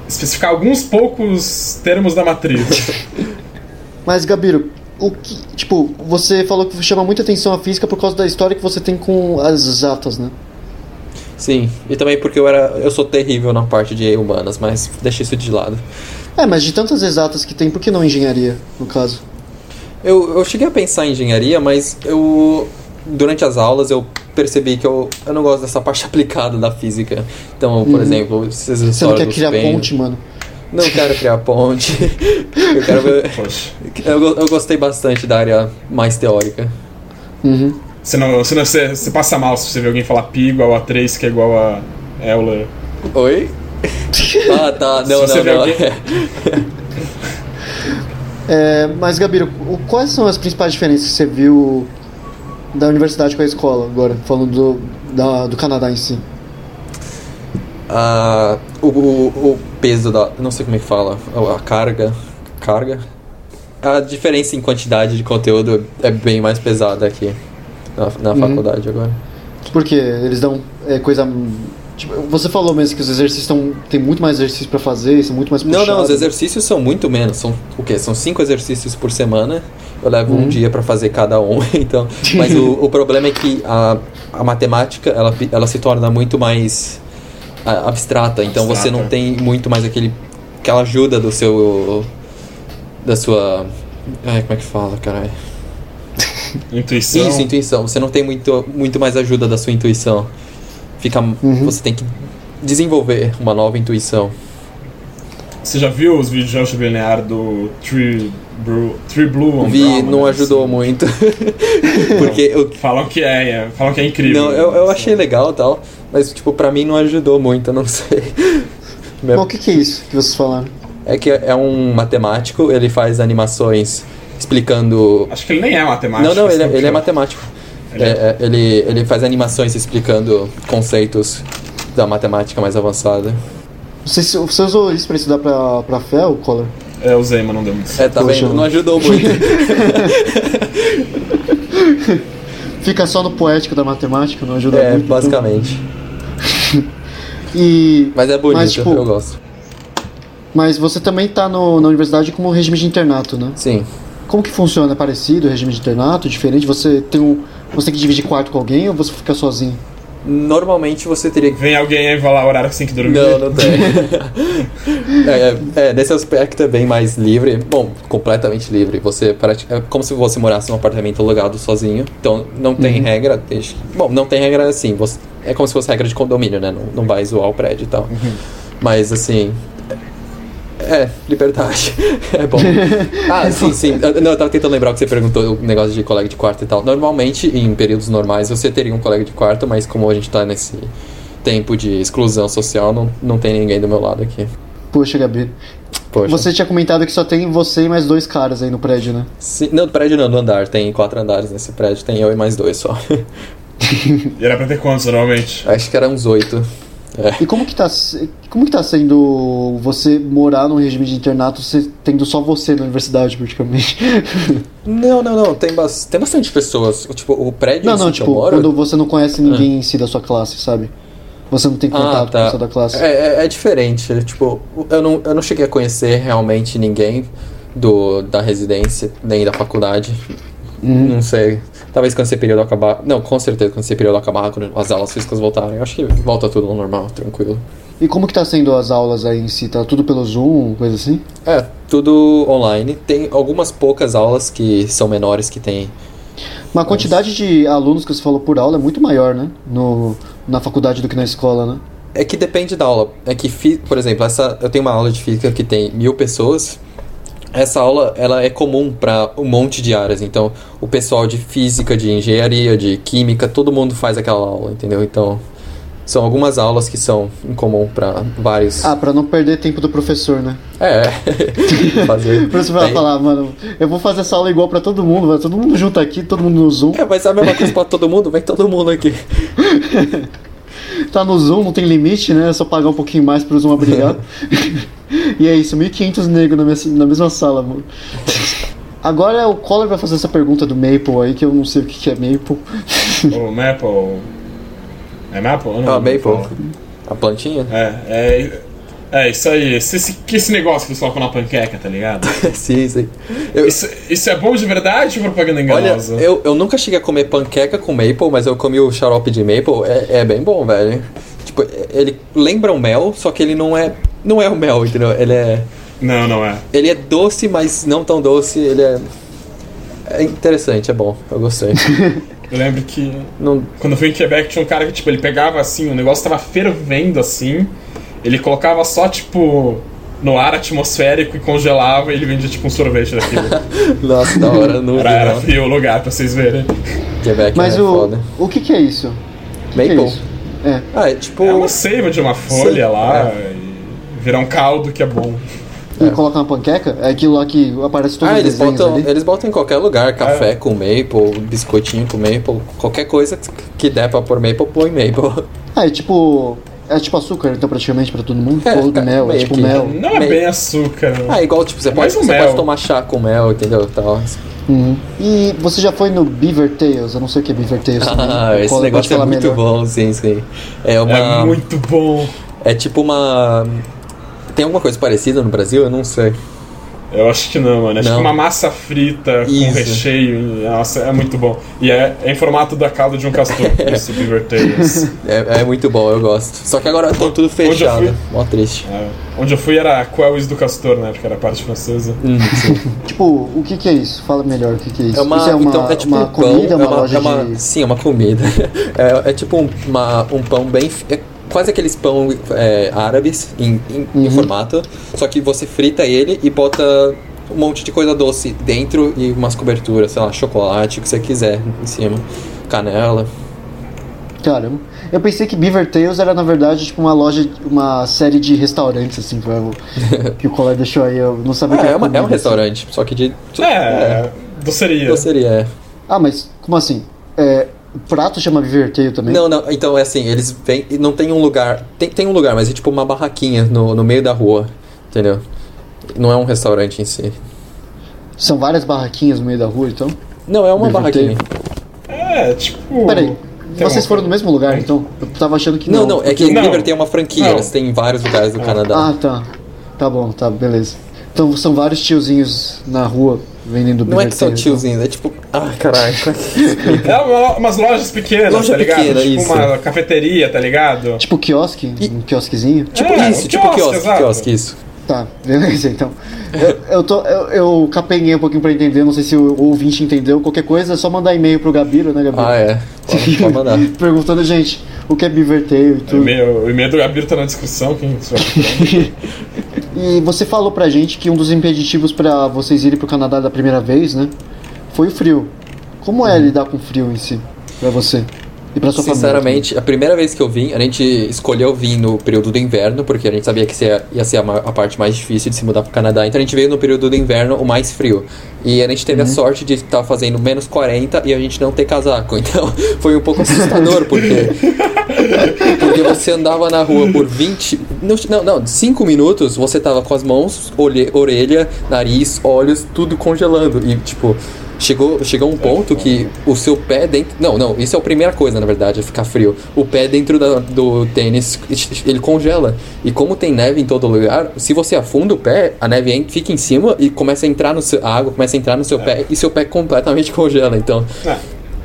especificar alguns poucos termos da matriz. Mas, Gabiro, o que. Tipo, você falou que chama muita atenção a física por causa da história que você tem com as exatas, né? Sim, e também porque eu era. Eu sou terrível na parte de humanas, mas deixa isso de lado. É, mas de tantas exatas que tem, por que não engenharia, no caso? Eu, eu cheguei a pensar em engenharia, mas eu. Durante as aulas eu percebi que eu, eu não gosto dessa parte aplicada da física. Então, por Uhum. exemplo, essas Você não quer criar pêndulos- ponte, mano. Não quero criar ponte. eu quero ver. Eu, eu gostei bastante da área mais teórica. Uhum. Você, não, você, não, você, você passa mal se você ver alguém falar pi igual a 3, que é igual a Euler. Oi? Ah, tá. Não, não, vê não. alguém- É, mas, Gabiro, quais são as principais diferenças que você viu da universidade com a escola, agora, falando do, da- do Canadá em si? Ah, o, o- o peso da. Não sei como é que fala. A carga. Carga? A diferença em quantidade de conteúdo é bem mais pesada aqui na, na Uhum. faculdade agora. Porque eles dão é, coisa. Tipo, você falou mesmo que os exercícios estão. Tem muito mais exercício pra fazer, são muito mais Não, puxados. não, os exercícios são muito menos. São o quê? São cinco exercícios por semana. Eu levo Uhum. um dia pra fazer cada um. Então, mas o, o problema é que a, a matemática ela, ela se torna muito mais abstrata. Então você Abstrata. não tem muito mais aquele aquela ajuda do seu da sua ai, como é que fala, caralho? Intuição. Isso, intuição. Você não tem muito muito mais ajuda da sua intuição. Fica Uhum. você tem que desenvolver uma nova intuição. Você já viu os vídeos de álgebra linear do Tree, Bru, Tree Blue on Vi, Brown, não né? ajudou muito. Porque eu Falam que é, é, falam que é incrível. Não, eu, eu achei legal e tal, mas tipo, pra mim não ajudou muito, eu não sei. O que, que é isso que vocês falaram? É que é um matemático, ele faz animações explicando. Acho que ele nem é matemático. Não, não, ele, é- ele é matemático. Ele É, é- é, ele, ele faz animações explicando conceitos da matemática mais avançada. Você, você usou isso pra estudar pra, pra FEL, Collor? É, eu usei, mas não deu muito É, certo. tá Poxa. vendo? Não ajudou muito. Fica só no poético da matemática, não ajuda é, muito. então. basicamente. E, Mas é bonito, Mas, tipo, eu gosto. mas você também tá no, na universidade como regime de internato, né? Sim. Como que funciona? É parecido, regime de internato? Diferente? Você tem um. Você tem que dividir quarto com alguém ou você fica sozinho? Normalmente você teria que Vem alguém aí falar o horário que você tem que dormir. Não, não tem. é, é, nesse aspecto é bem mais livre. Bom, completamente livre. Você é como se você morasse num apartamento alugado sozinho. Então não tem regra. Deixa... Bom, não tem regra assim. Você... É como se fosse regra de condomínio, né? Não, não vai zoar o prédio e tal. Mas assim. É, liberdade. é bom. Ah, sim, sim. Eu- Não, eu tava tentando lembrar o que você perguntou, o negócio de colega de quarto e tal. Normalmente, em períodos normais, você teria um colega de quarto, mas como a gente tá nesse tempo de exclusão social, não, não tem ninguém do meu lado aqui. Poxa, Gabi. Poxa. Você tinha comentado que só tem você e mais dois caras aí no prédio, né? Sim, não, do prédio não, do andar. Tem quatro andares nesse prédio, tem eu e mais dois só. E era pra ter quantos, normalmente? Acho que eram uns oito. É. E como que tá, como que tá sendo você morar num regime de internato, você tendo só você na universidade, praticamente? Não, não, não. Tem, bas- tem bastante pessoas. Tipo, o prédio não, não, que eu tipo, moro- quando você não conhece ninguém em si da sua classe, sabe? Você não tem contato com a pessoa da classe. É, é, é diferente. Tipo, eu não, eu não cheguei a conhecer realmente ninguém do, da residência, nem da faculdade. Uhum. Não sei. Talvez quando esse período acabar. Não, com certeza, quando esse período acabar, quando as aulas físicas voltarem, acho que volta tudo ao normal, tranquilo. E como que tá sendo as aulas aí em si? Tá tudo pelo Zoom, coisa assim? É, tudo online. Tem algumas poucas aulas que são menores que tem. Mas a quantidade de alunos que você falou por aula é muito maior, né? No, na faculdade do que na escola, né? É que depende da aula. É que, por exemplo, essa, eu tenho uma aula de física que tem mil pessoas. Essa aula ela é comum para um monte de áreas. Então, o pessoal de física, de engenharia, de química, todo mundo faz aquela aula, entendeu? Então, são algumas aulas que são em comum para vários. Ah, pra não perder tempo do professor, né? É. Fazer. O professor vai falar, mano, eu vou fazer essa aula igual pra todo mundo, vai todo mundo junto aqui, todo mundo no Zoom. É, mas é a mesma coisa pra todo mundo, vem todo mundo aqui. Tá no Zoom, não tem limite, né? É só pagar um pouquinho mais pro Zoom abrigar. e é isso, 1.500 negros na, mes- na mesma sala, mano. Agora o Collor vai fazer essa pergunta do Maple aí, que eu não sei o que que é Maple. O Maple. É Maple? Não Ah, Maple. A plantinha? É, é. É, isso aí. Esse, que esse negócio que eles colocam na panqueca, tá ligado? sim, sim. Eu, Isso, isso é bom de verdade ou propaganda Olha, enganosa? eu, eu nunca cheguei a comer panqueca com maple, mas eu comi o xarope de maple, é, é bem bom, velho. Tipo, ele lembra o mel, só que ele não é. Não é o mel, entendeu? Ele é. Não, não é. Ele é doce, mas não tão doce, ele é. É interessante, é bom, eu gostei. Eu lembro que Não, quando eu fui em Quebec tinha um cara que, tipo, ele pegava assim, o negócio tava fervendo assim, ele colocava só, tipo, no ar atmosférico e congelava e ele vendia, tipo, um sorvete daquilo. nossa, da hora, não era, era frio o lugar pra vocês verem. Quebec Mas é o, foda. o que que é isso? O que que é Maple? isso? É. Ah, é tipo. É uma seiva de uma folha Sim, lá é. e virar um caldo que é bom. E coloca na panqueca? É aquilo lá que aparece todos Ah, eles botam, ali? eles botam em qualquer lugar, café É. com maple, biscoitinho com maple, qualquer coisa que der pra pôr maple, põe maple. Ah, é tipo... É tipo açúcar, então, praticamente pra todo mundo? É, Ou mel, é tipo que- mel. Não é Meio- bem açúcar. Ah, igual, tipo, você, É pode, você mel. pode tomar chá com mel, entendeu? Tal. Uhum. E você já foi no Beaver Tales? Eu não sei o que é Beaver Tales. também. Ah, esse Qual- pode negócio é muito melhor. bom, sim, sim. É uma. É muito bom. É tipo uma. Tem alguma coisa parecida no Brasil? Eu não sei. Eu acho que não, mano. É tipo Não. uma massa frita com Isso. recheio. Nossa, é muito bom. E é, é em formato da cauda de um castor, esse Beaver Tales. É, é muito bom, eu gosto. Só que agora estão tudo Onde eu fechado. fui? Mó triste. É, onde eu fui era Quells do Castor, né? Porque era a parte francesa. Hum. Tipo, o que que é isso? Fala melhor o que que é isso. É uma, isso é uma, então, é tipo uma um pão, comida, é uma, uma, loja é uma- de... Sim, é uma comida. É, é tipo um, uma, um pão bem. É quase aqueles pão é, árabes em, em, em Uhum. formato. Só que você frita ele e bota um monte de coisa doce dentro e umas coberturas, sei lá, chocolate, o que você quiser em cima. Canela. Caramba. Eu pensei que Beaver Tales era, na verdade, tipo uma loja, uma série de restaurantes, assim, que o, que o colega deixou aí. Eu não sabia que É, era é, uma- é um comida, assim. restaurante, só que de. É, doceria. Doceria, é. Ah, mas como assim? É, o prato chama Beaver Tail também? Não, não, então é assim, eles vêm e não tem um lugar. Tem, tem um lugar, mas é tipo uma barraquinha no, no meio da rua, entendeu? Não é um restaurante em si. São várias barraquinhas no meio da rua, então? Não, é uma barraquinha. É, tipo. Peraí, tem vocês foram no mesmo lugar, então? Eu tava achando que Não, não. não, é que. Beaver tem uma franquia, Não. eles têm em vários lugares do Canadá. Ah, tá. Tá bom, tá, beleza. Então são vários tiozinhos na rua vendendo não é que são tiozinhos, é tipo. Ah, caralho. É uma- umas lojas pequenas, Loja tá ligado? pequena, tipo isso. uma cafeteria, tá ligado? então. Tipo quiosque? Um quiosquezinho? Tipo É, isso, um tipo quiosque, quiosque, exato. quiosque, isso. Tá, beleza, então. Eu, eu, tô, eu, eu capenguei um pouquinho pra entender, não sei se o ouvinte entendeu. Qualquer coisa é só mandar e-mail pro Gabiro, né, Gabiro? Ah, é. Pode, pode mandar. Perguntando, gente, o que é Beaver Tail e tudo. o e-mail do Gabiro tá na descrição, quem. E você falou pra gente que um dos impeditivos pra vocês irem pro Canadá da primeira vez, né? Foi o frio. Como Uhum. é lidar com frio em si? Pra você? E pra sua família? Sinceramente, a primeira vez que eu vim, a gente escolheu vir no período do inverno, porque a gente sabia que ia, ser a, parte mais difícil de se mudar pro Canadá. Então a gente veio no período do inverno, o mais frio. E a gente teve a sorte de estar fazendo menos 40 e a gente não ter casaco. Então foi um pouco assustador, porque. Porque você andava na rua por 20. Não, não, não 5 minutos você tava com as mãos, orelha, nariz, olhos, tudo congelando. E tipo. Chegou, chegou um ponto que o seu pé dentro. Não, não, isso é a primeira coisa, na verdade, é ficar frio. O pé dentro da- do tênis, ele congela. E como tem neve em todo lugar, se você afunda o pé, a neve fica em cima e começa a entrar no seu. A água começa a entrar no seu pé e seu pé completamente congela. Então, É,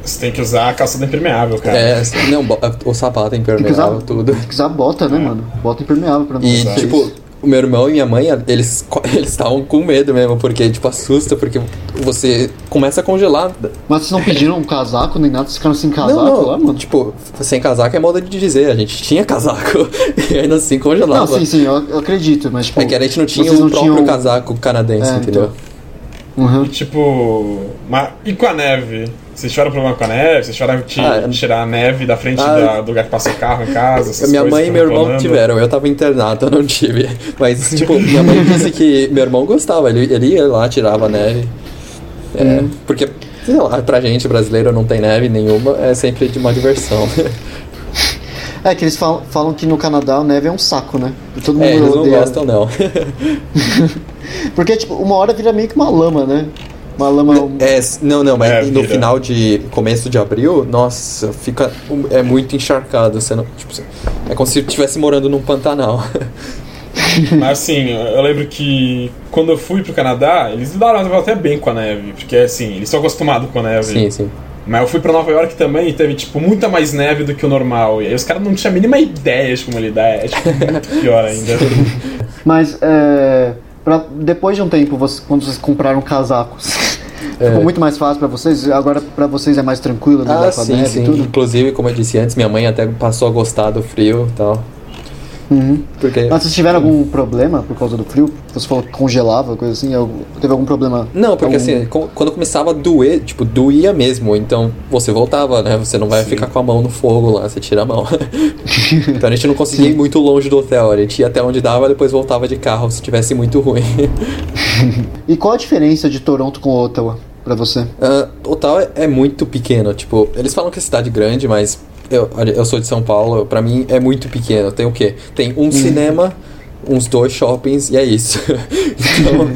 você tem que usar a calçada impermeável, cara. é. Não, o sapato é Tem que usar, impermeável, tudo. tem que usar bota, né, mano? Bota impermeável pra não E, usar tipo, isso. O meu irmão e minha mãe, eles eles estavam com medo mesmo, porque, tipo, assusta, porque você começa a congelar. Mas vocês não pediram um casaco nem nada? Vocês ficaram sem casaco não, não, lá, mano? tipo, sem casaco é modo de dizer, a gente tinha casaco e ainda assim congelava. Não, sim, sim, eu, eu acredito, mas tipo. É que a gente não tinha o não próprio tinham- casaco canadense, É, entendeu? Uhum. E tipo. ma- E com a neve? Vocês tiveram problema com a neve? Vocês tiveram que Ah, tirar a neve da frente ah, da- do lugar que passa o carro em casa? minha mãe e meu irmão reclamando? tiveram, eu tava internado, eu não tive. Mas, tipo, minha mãe disse que meu irmão gostava, ele, ele ia lá, tirava neve. É, Hum. Porque, sei lá, pra gente brasileiro não tem neve nenhuma, é sempre de uma diversão. É que eles falam, falam que no Canadá a neve é um saco, né? E Todo mundo É, eles não odeia. gostam não. Porque, tipo, uma hora vira meio que uma lama, né? Uma lama. É, não, não, mas É, no final de. começo de abril, nossa, fica. É muito encharcado. Você não, tipo, é como se estivesse morando num Pantanal. Mas assim, eu lembro que quando eu fui pro Canadá, eles lidaram até bem com a neve. Porque assim, eles estão acostumados com a neve. sim, sim. Mas eu fui pra Nova York também e teve, tipo, muita mais neve do que o normal. E aí os caras não tinham a mínima ideia de como lidar. É, tipo, muito pior ainda. Mas, é. Pra, depois de um tempo, você- quando vocês compraram casacos, ficou muito mais fácil pra vocês? Agora pra vocês é mais tranquilo lidar Ah, sim, sim. e tudo? Inclusive, como eu disse antes, minha mãe até passou a gostar do frio e tal. Uhum. Porque. Mas vocês tiveram algum problema por causa do frio? Você falou que congelava, coisa assim? Teve algum problema? Não, porque Algum- assim, quando começava a doer, tipo, doía mesmo. Então você voltava, né? Você não vai ficar com a mão no fogo lá, você tira a mão. então a gente não conseguia ir muito longe do hotel. A gente ia até onde dava, depois voltava de carro se tivesse muito ruim. E qual a diferença de Toronto com Ottawa pra você? Ah, Ottawa é, é muito pequeno, tipo, eles falam que é cidade grande, mas eu, olha, eu sou de São Paulo, pra mim é muito pequeno. Tem o quê? Tem um cinema, uns dois shoppings e é isso. então,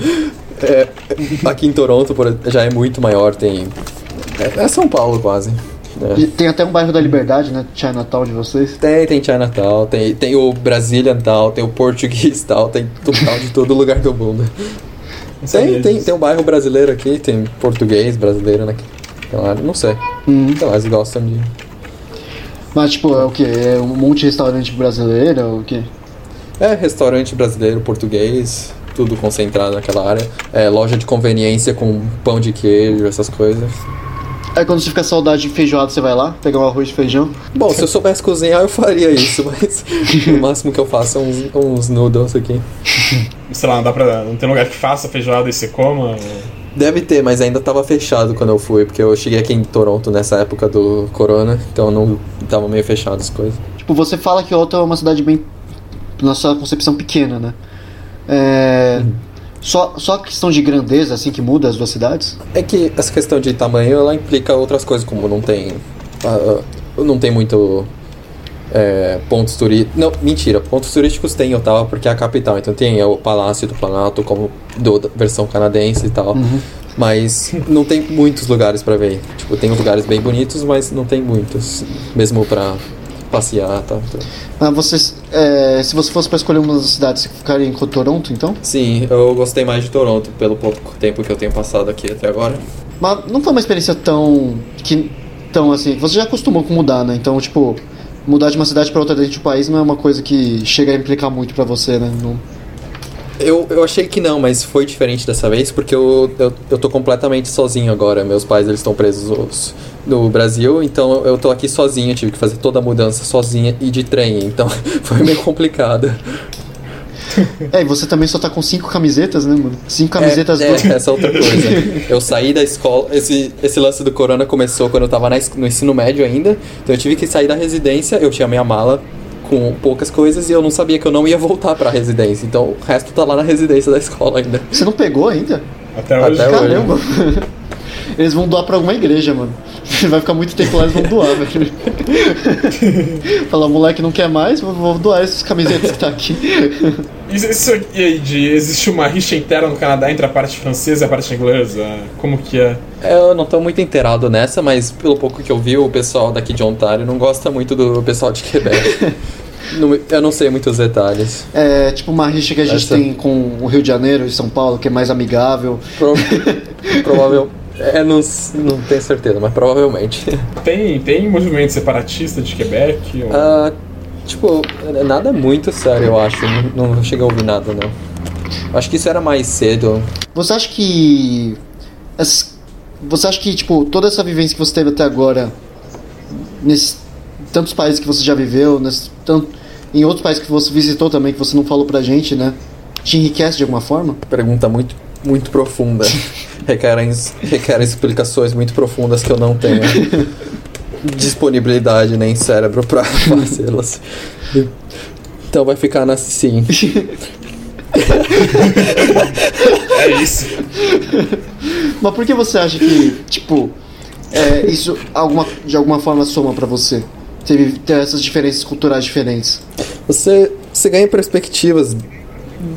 é, aqui em Toronto por- já é muito maior, tem. É, é São Paulo quase. né? E tem até um bairro da Liberdade, né? Chinatown de vocês. Tem, tem Chinatown, tem, tem o Brazilian tal, tem o português tal, tem total de todo lugar do mundo. Tem, tem, tem um bairro brasileiro aqui, tem português brasileiro naquela área, não sei. Sei lá, eles gostam de. Mas, tipo, é o quê? É um monte de restaurante brasileiro? É o quê? É, restaurante brasileiro, português, tudo concentrado naquela área. É, loja de conveniência com pão de queijo, essas coisas. Aí quando você fica saudade de feijoada, você vai lá, pegar um arroz e feijão. Bom, se eu soubesse cozinhar, eu faria isso, mas o máximo que eu faço é uns, uns noodles aqui. Sei lá, não dá pra. Não tem lugar que faça feijoada e você coma. Deve ter, mas ainda tava fechado quando eu fui, porque eu cheguei aqui em Toronto nessa época do corona, então não tava meio fechado as coisas. Tipo, você fala que Ottawa é uma cidade bem. na sua concepção pequena, né? É. Só, só questão de grandeza, assim, que muda as duas cidades? É que essa questão de tamanho, ela implica outras coisas, como não tem. ah, não tem muito. É, pontos turísticos. Não, mentira, pontos turísticos tem em Ottawa porque é a capital, então tem o Palácio do Planalto, como do, da versão canadense e tal. Mas não tem muitos lugares pra ver. Tipo, tem lugares bem bonitos, mas não tem muitos. Mesmo pra passear e tal. Ah, vocês. é, se você fosse pra escolher uma das cidades, você ficaria em Toronto, então? Sim, eu gostei mais de Toronto pelo pouco tempo que eu tenho passado aqui até agora. Mas não foi uma experiência tão. que. tão assim. Você já acostumou com mudar, né? Então, tipo, mudar de uma cidade pra outra dentro do país não é uma coisa que chega a implicar muito pra você, né? Não- Eu, eu achei que não, mas foi diferente dessa vez porque eu, eu, eu tô completamente sozinho agora. Meus pais eles estão presos no Brasil, então eu tô aqui sozinho. Tive que fazer toda a mudança sozinha e de trem, então foi meio complicado. É, e você também só tá com cinco camisetas, né, mano? Cinco camisetas é, do. é, essa outra coisa. Eu saí da escola. Esse, esse lance do corona começou quando eu tava na no ensino médio ainda. Então eu tive que sair da residência. Eu tinha minha mala com poucas coisas e eu não sabia que eu não ia voltar pra residência. Então o resto tá lá na residência da escola ainda. Você não pegou ainda? Até hoje. Até hoje. Eles vão doar pra alguma igreja, mano. Vai ficar muito tempo lá, eles vão doar, velho. Falar, o moleque não quer mais, vou, vou doar essas camisetas que tá aqui. Isso, isso aqui aí de existe uma rixa interna no Canadá entre a parte francesa e a parte inglesa? Como que é? Eu não tô muito inteirado nessa, mas pelo pouco que eu vi, o pessoal daqui de Ontário não gosta muito do pessoal de Quebec. Eu não sei muitos detalhes. É tipo uma rixa que a gente Essa- tem com o Rio de Janeiro e São Paulo, que é mais amigável. Pro, provável. É, não, não tenho certeza, mas provavelmente. Tem, tem movimento separatista de Quebec? Ou... Ah, tipo, nada muito sério, eu acho. Não, não cheguei a ouvir nada, não. Acho que isso era mais cedo. Você acha que. as- Você acha que, tipo, toda essa vivência que você teve até agora, nesses tantos países que você já viveu, nesses, tan- em outros países que você visitou também, que você não falou pra gente, né? Te enriquece de alguma forma? Pergunta muito, muito profunda. requerem, requerem explicações muito profundas que eu não tenho disponibilidade nem cérebro pra fazê-las. Então vai ficar na sim. É isso. Mas por que você acha que, tipo, é, isso alguma, de alguma forma soma pra você? Teve ter essas diferenças culturais diferentes. Você, você ganha perspectivas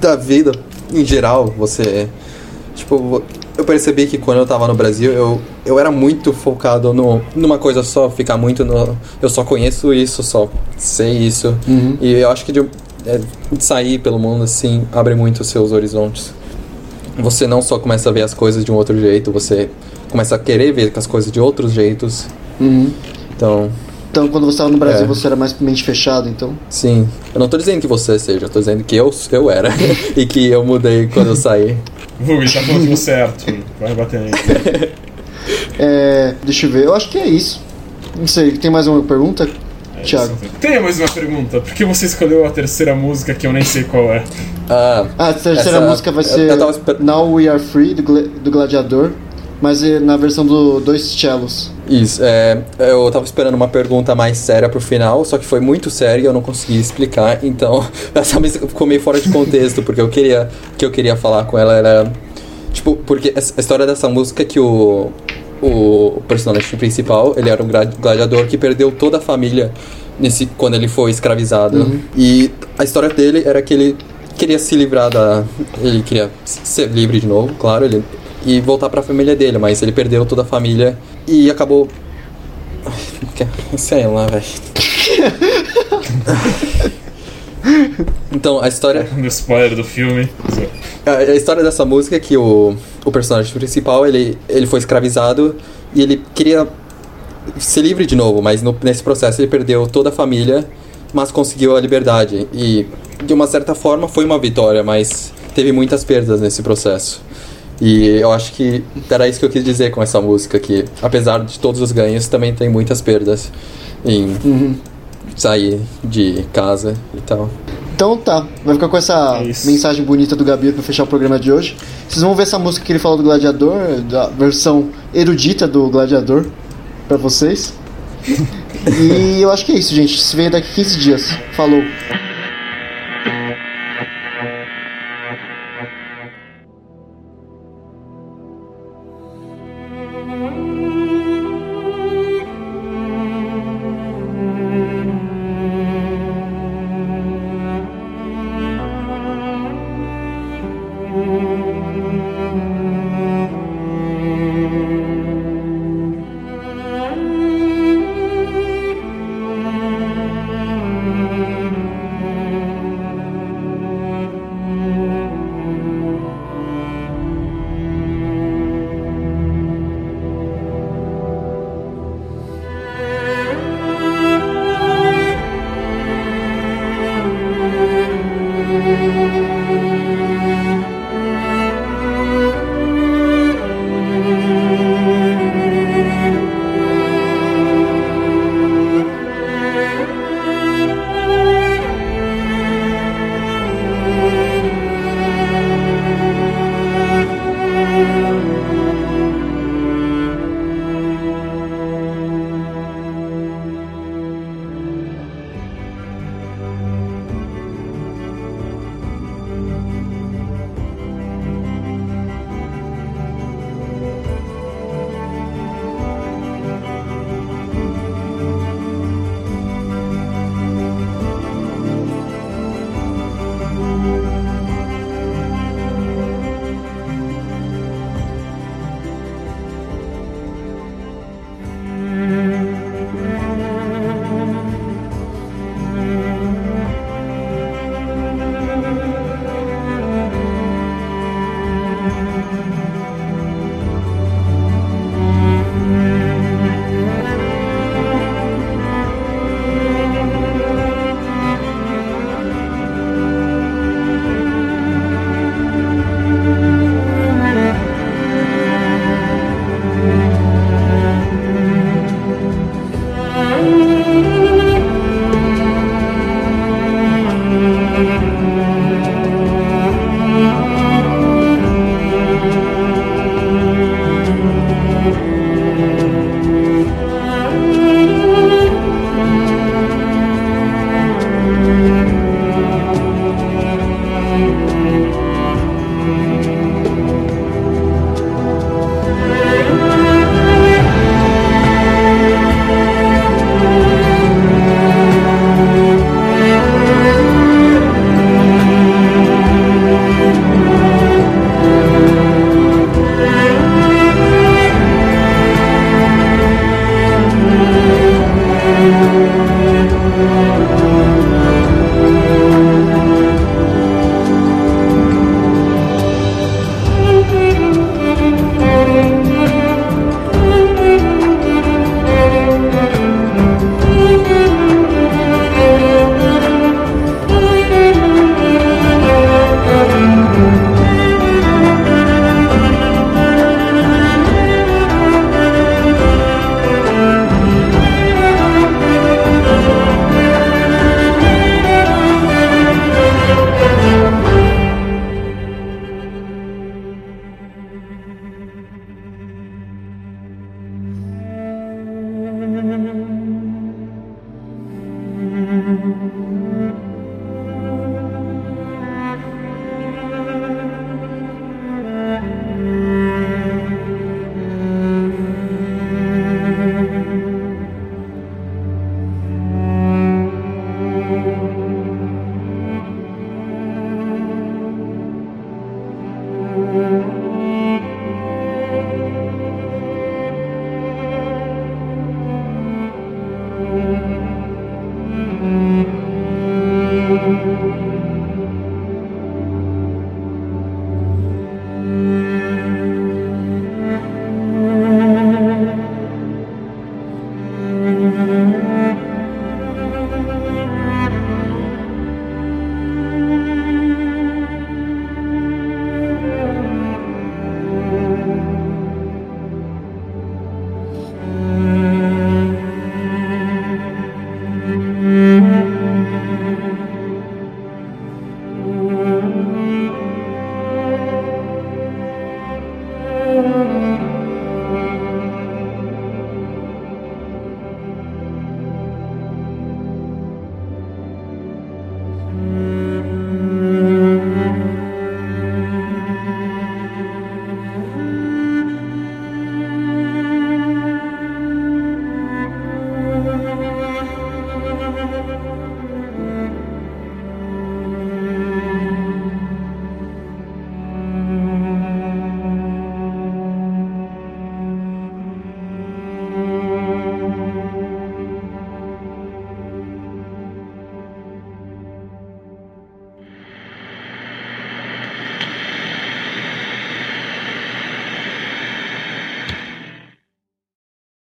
da vida em geral. Você. Tipo, eu percebi que quando eu tava no Brasil, eu, eu era muito focado no, numa coisa só, ficar muito no. Eu só conheço isso, só sei isso. E eu acho que de, é, de sair pelo mundo assim abre muito os seus horizontes. Você não só começa a ver as coisas de um outro jeito, você começa a querer ver as coisas de outros jeitos. Então, Então, quando você estava no Brasil, É. você era mais mente fechado, então? Sim, eu não tô dizendo que você seja, eu tô dizendo que eu, eu era e que eu mudei quando eu saí. Ele tá falando certo. Vai bater aí. É, deixa eu ver, eu acho que é isso. Não sei, tem mais uma pergunta? Thiago. Tem mais uma pergunta. Por que você escolheu a terceira música que eu nem sei qual é? Ah, Ah, a terceira Essa- música vai eu- ser eu tava esper- Now We Are Free, do, Gla- do Gladiador, mas na versão do dois cellos. isso, é, eu tava esperando uma pergunta mais séria pro final, só que foi muito séria e eu não consegui explicar, então essa música ficou meio fora de contexto, porque eu queria, que eu queria falar com ela era, tipo, porque a história dessa música é que o, o personagem principal, ele era um gladiador que perdeu toda a família nesse quando ele foi escravizado. E a história dele era que ele queria se livrar da ele queria ser livre de novo, claro, ele e voltar para a família dele, mas ele perdeu toda a família e acabou sei lá, velho. Então, a história No spoiler do filme. a, a história dessa música é que o, o personagem principal, ele, ele foi escravizado e ele queria ser livre de novo, mas no- nesse processo ele perdeu toda a família, mas conseguiu a liberdade. E, de uma certa forma, foi uma vitória, mas teve muitas perdas nesse processo. E eu acho que era isso que eu quis dizer com essa música, que apesar de todos os ganhos, também tem muitas perdas em sair de casa e tal. Então tá, vai ficar com essa É mensagem bonita do Gabriel pra fechar o programa de hoje. Vocês vão ver essa música que ele falou do Gladiador, da versão erudita do Gladiador, pra vocês. e eu acho que é isso, gente. Se vê daqui 15 dias. Falou.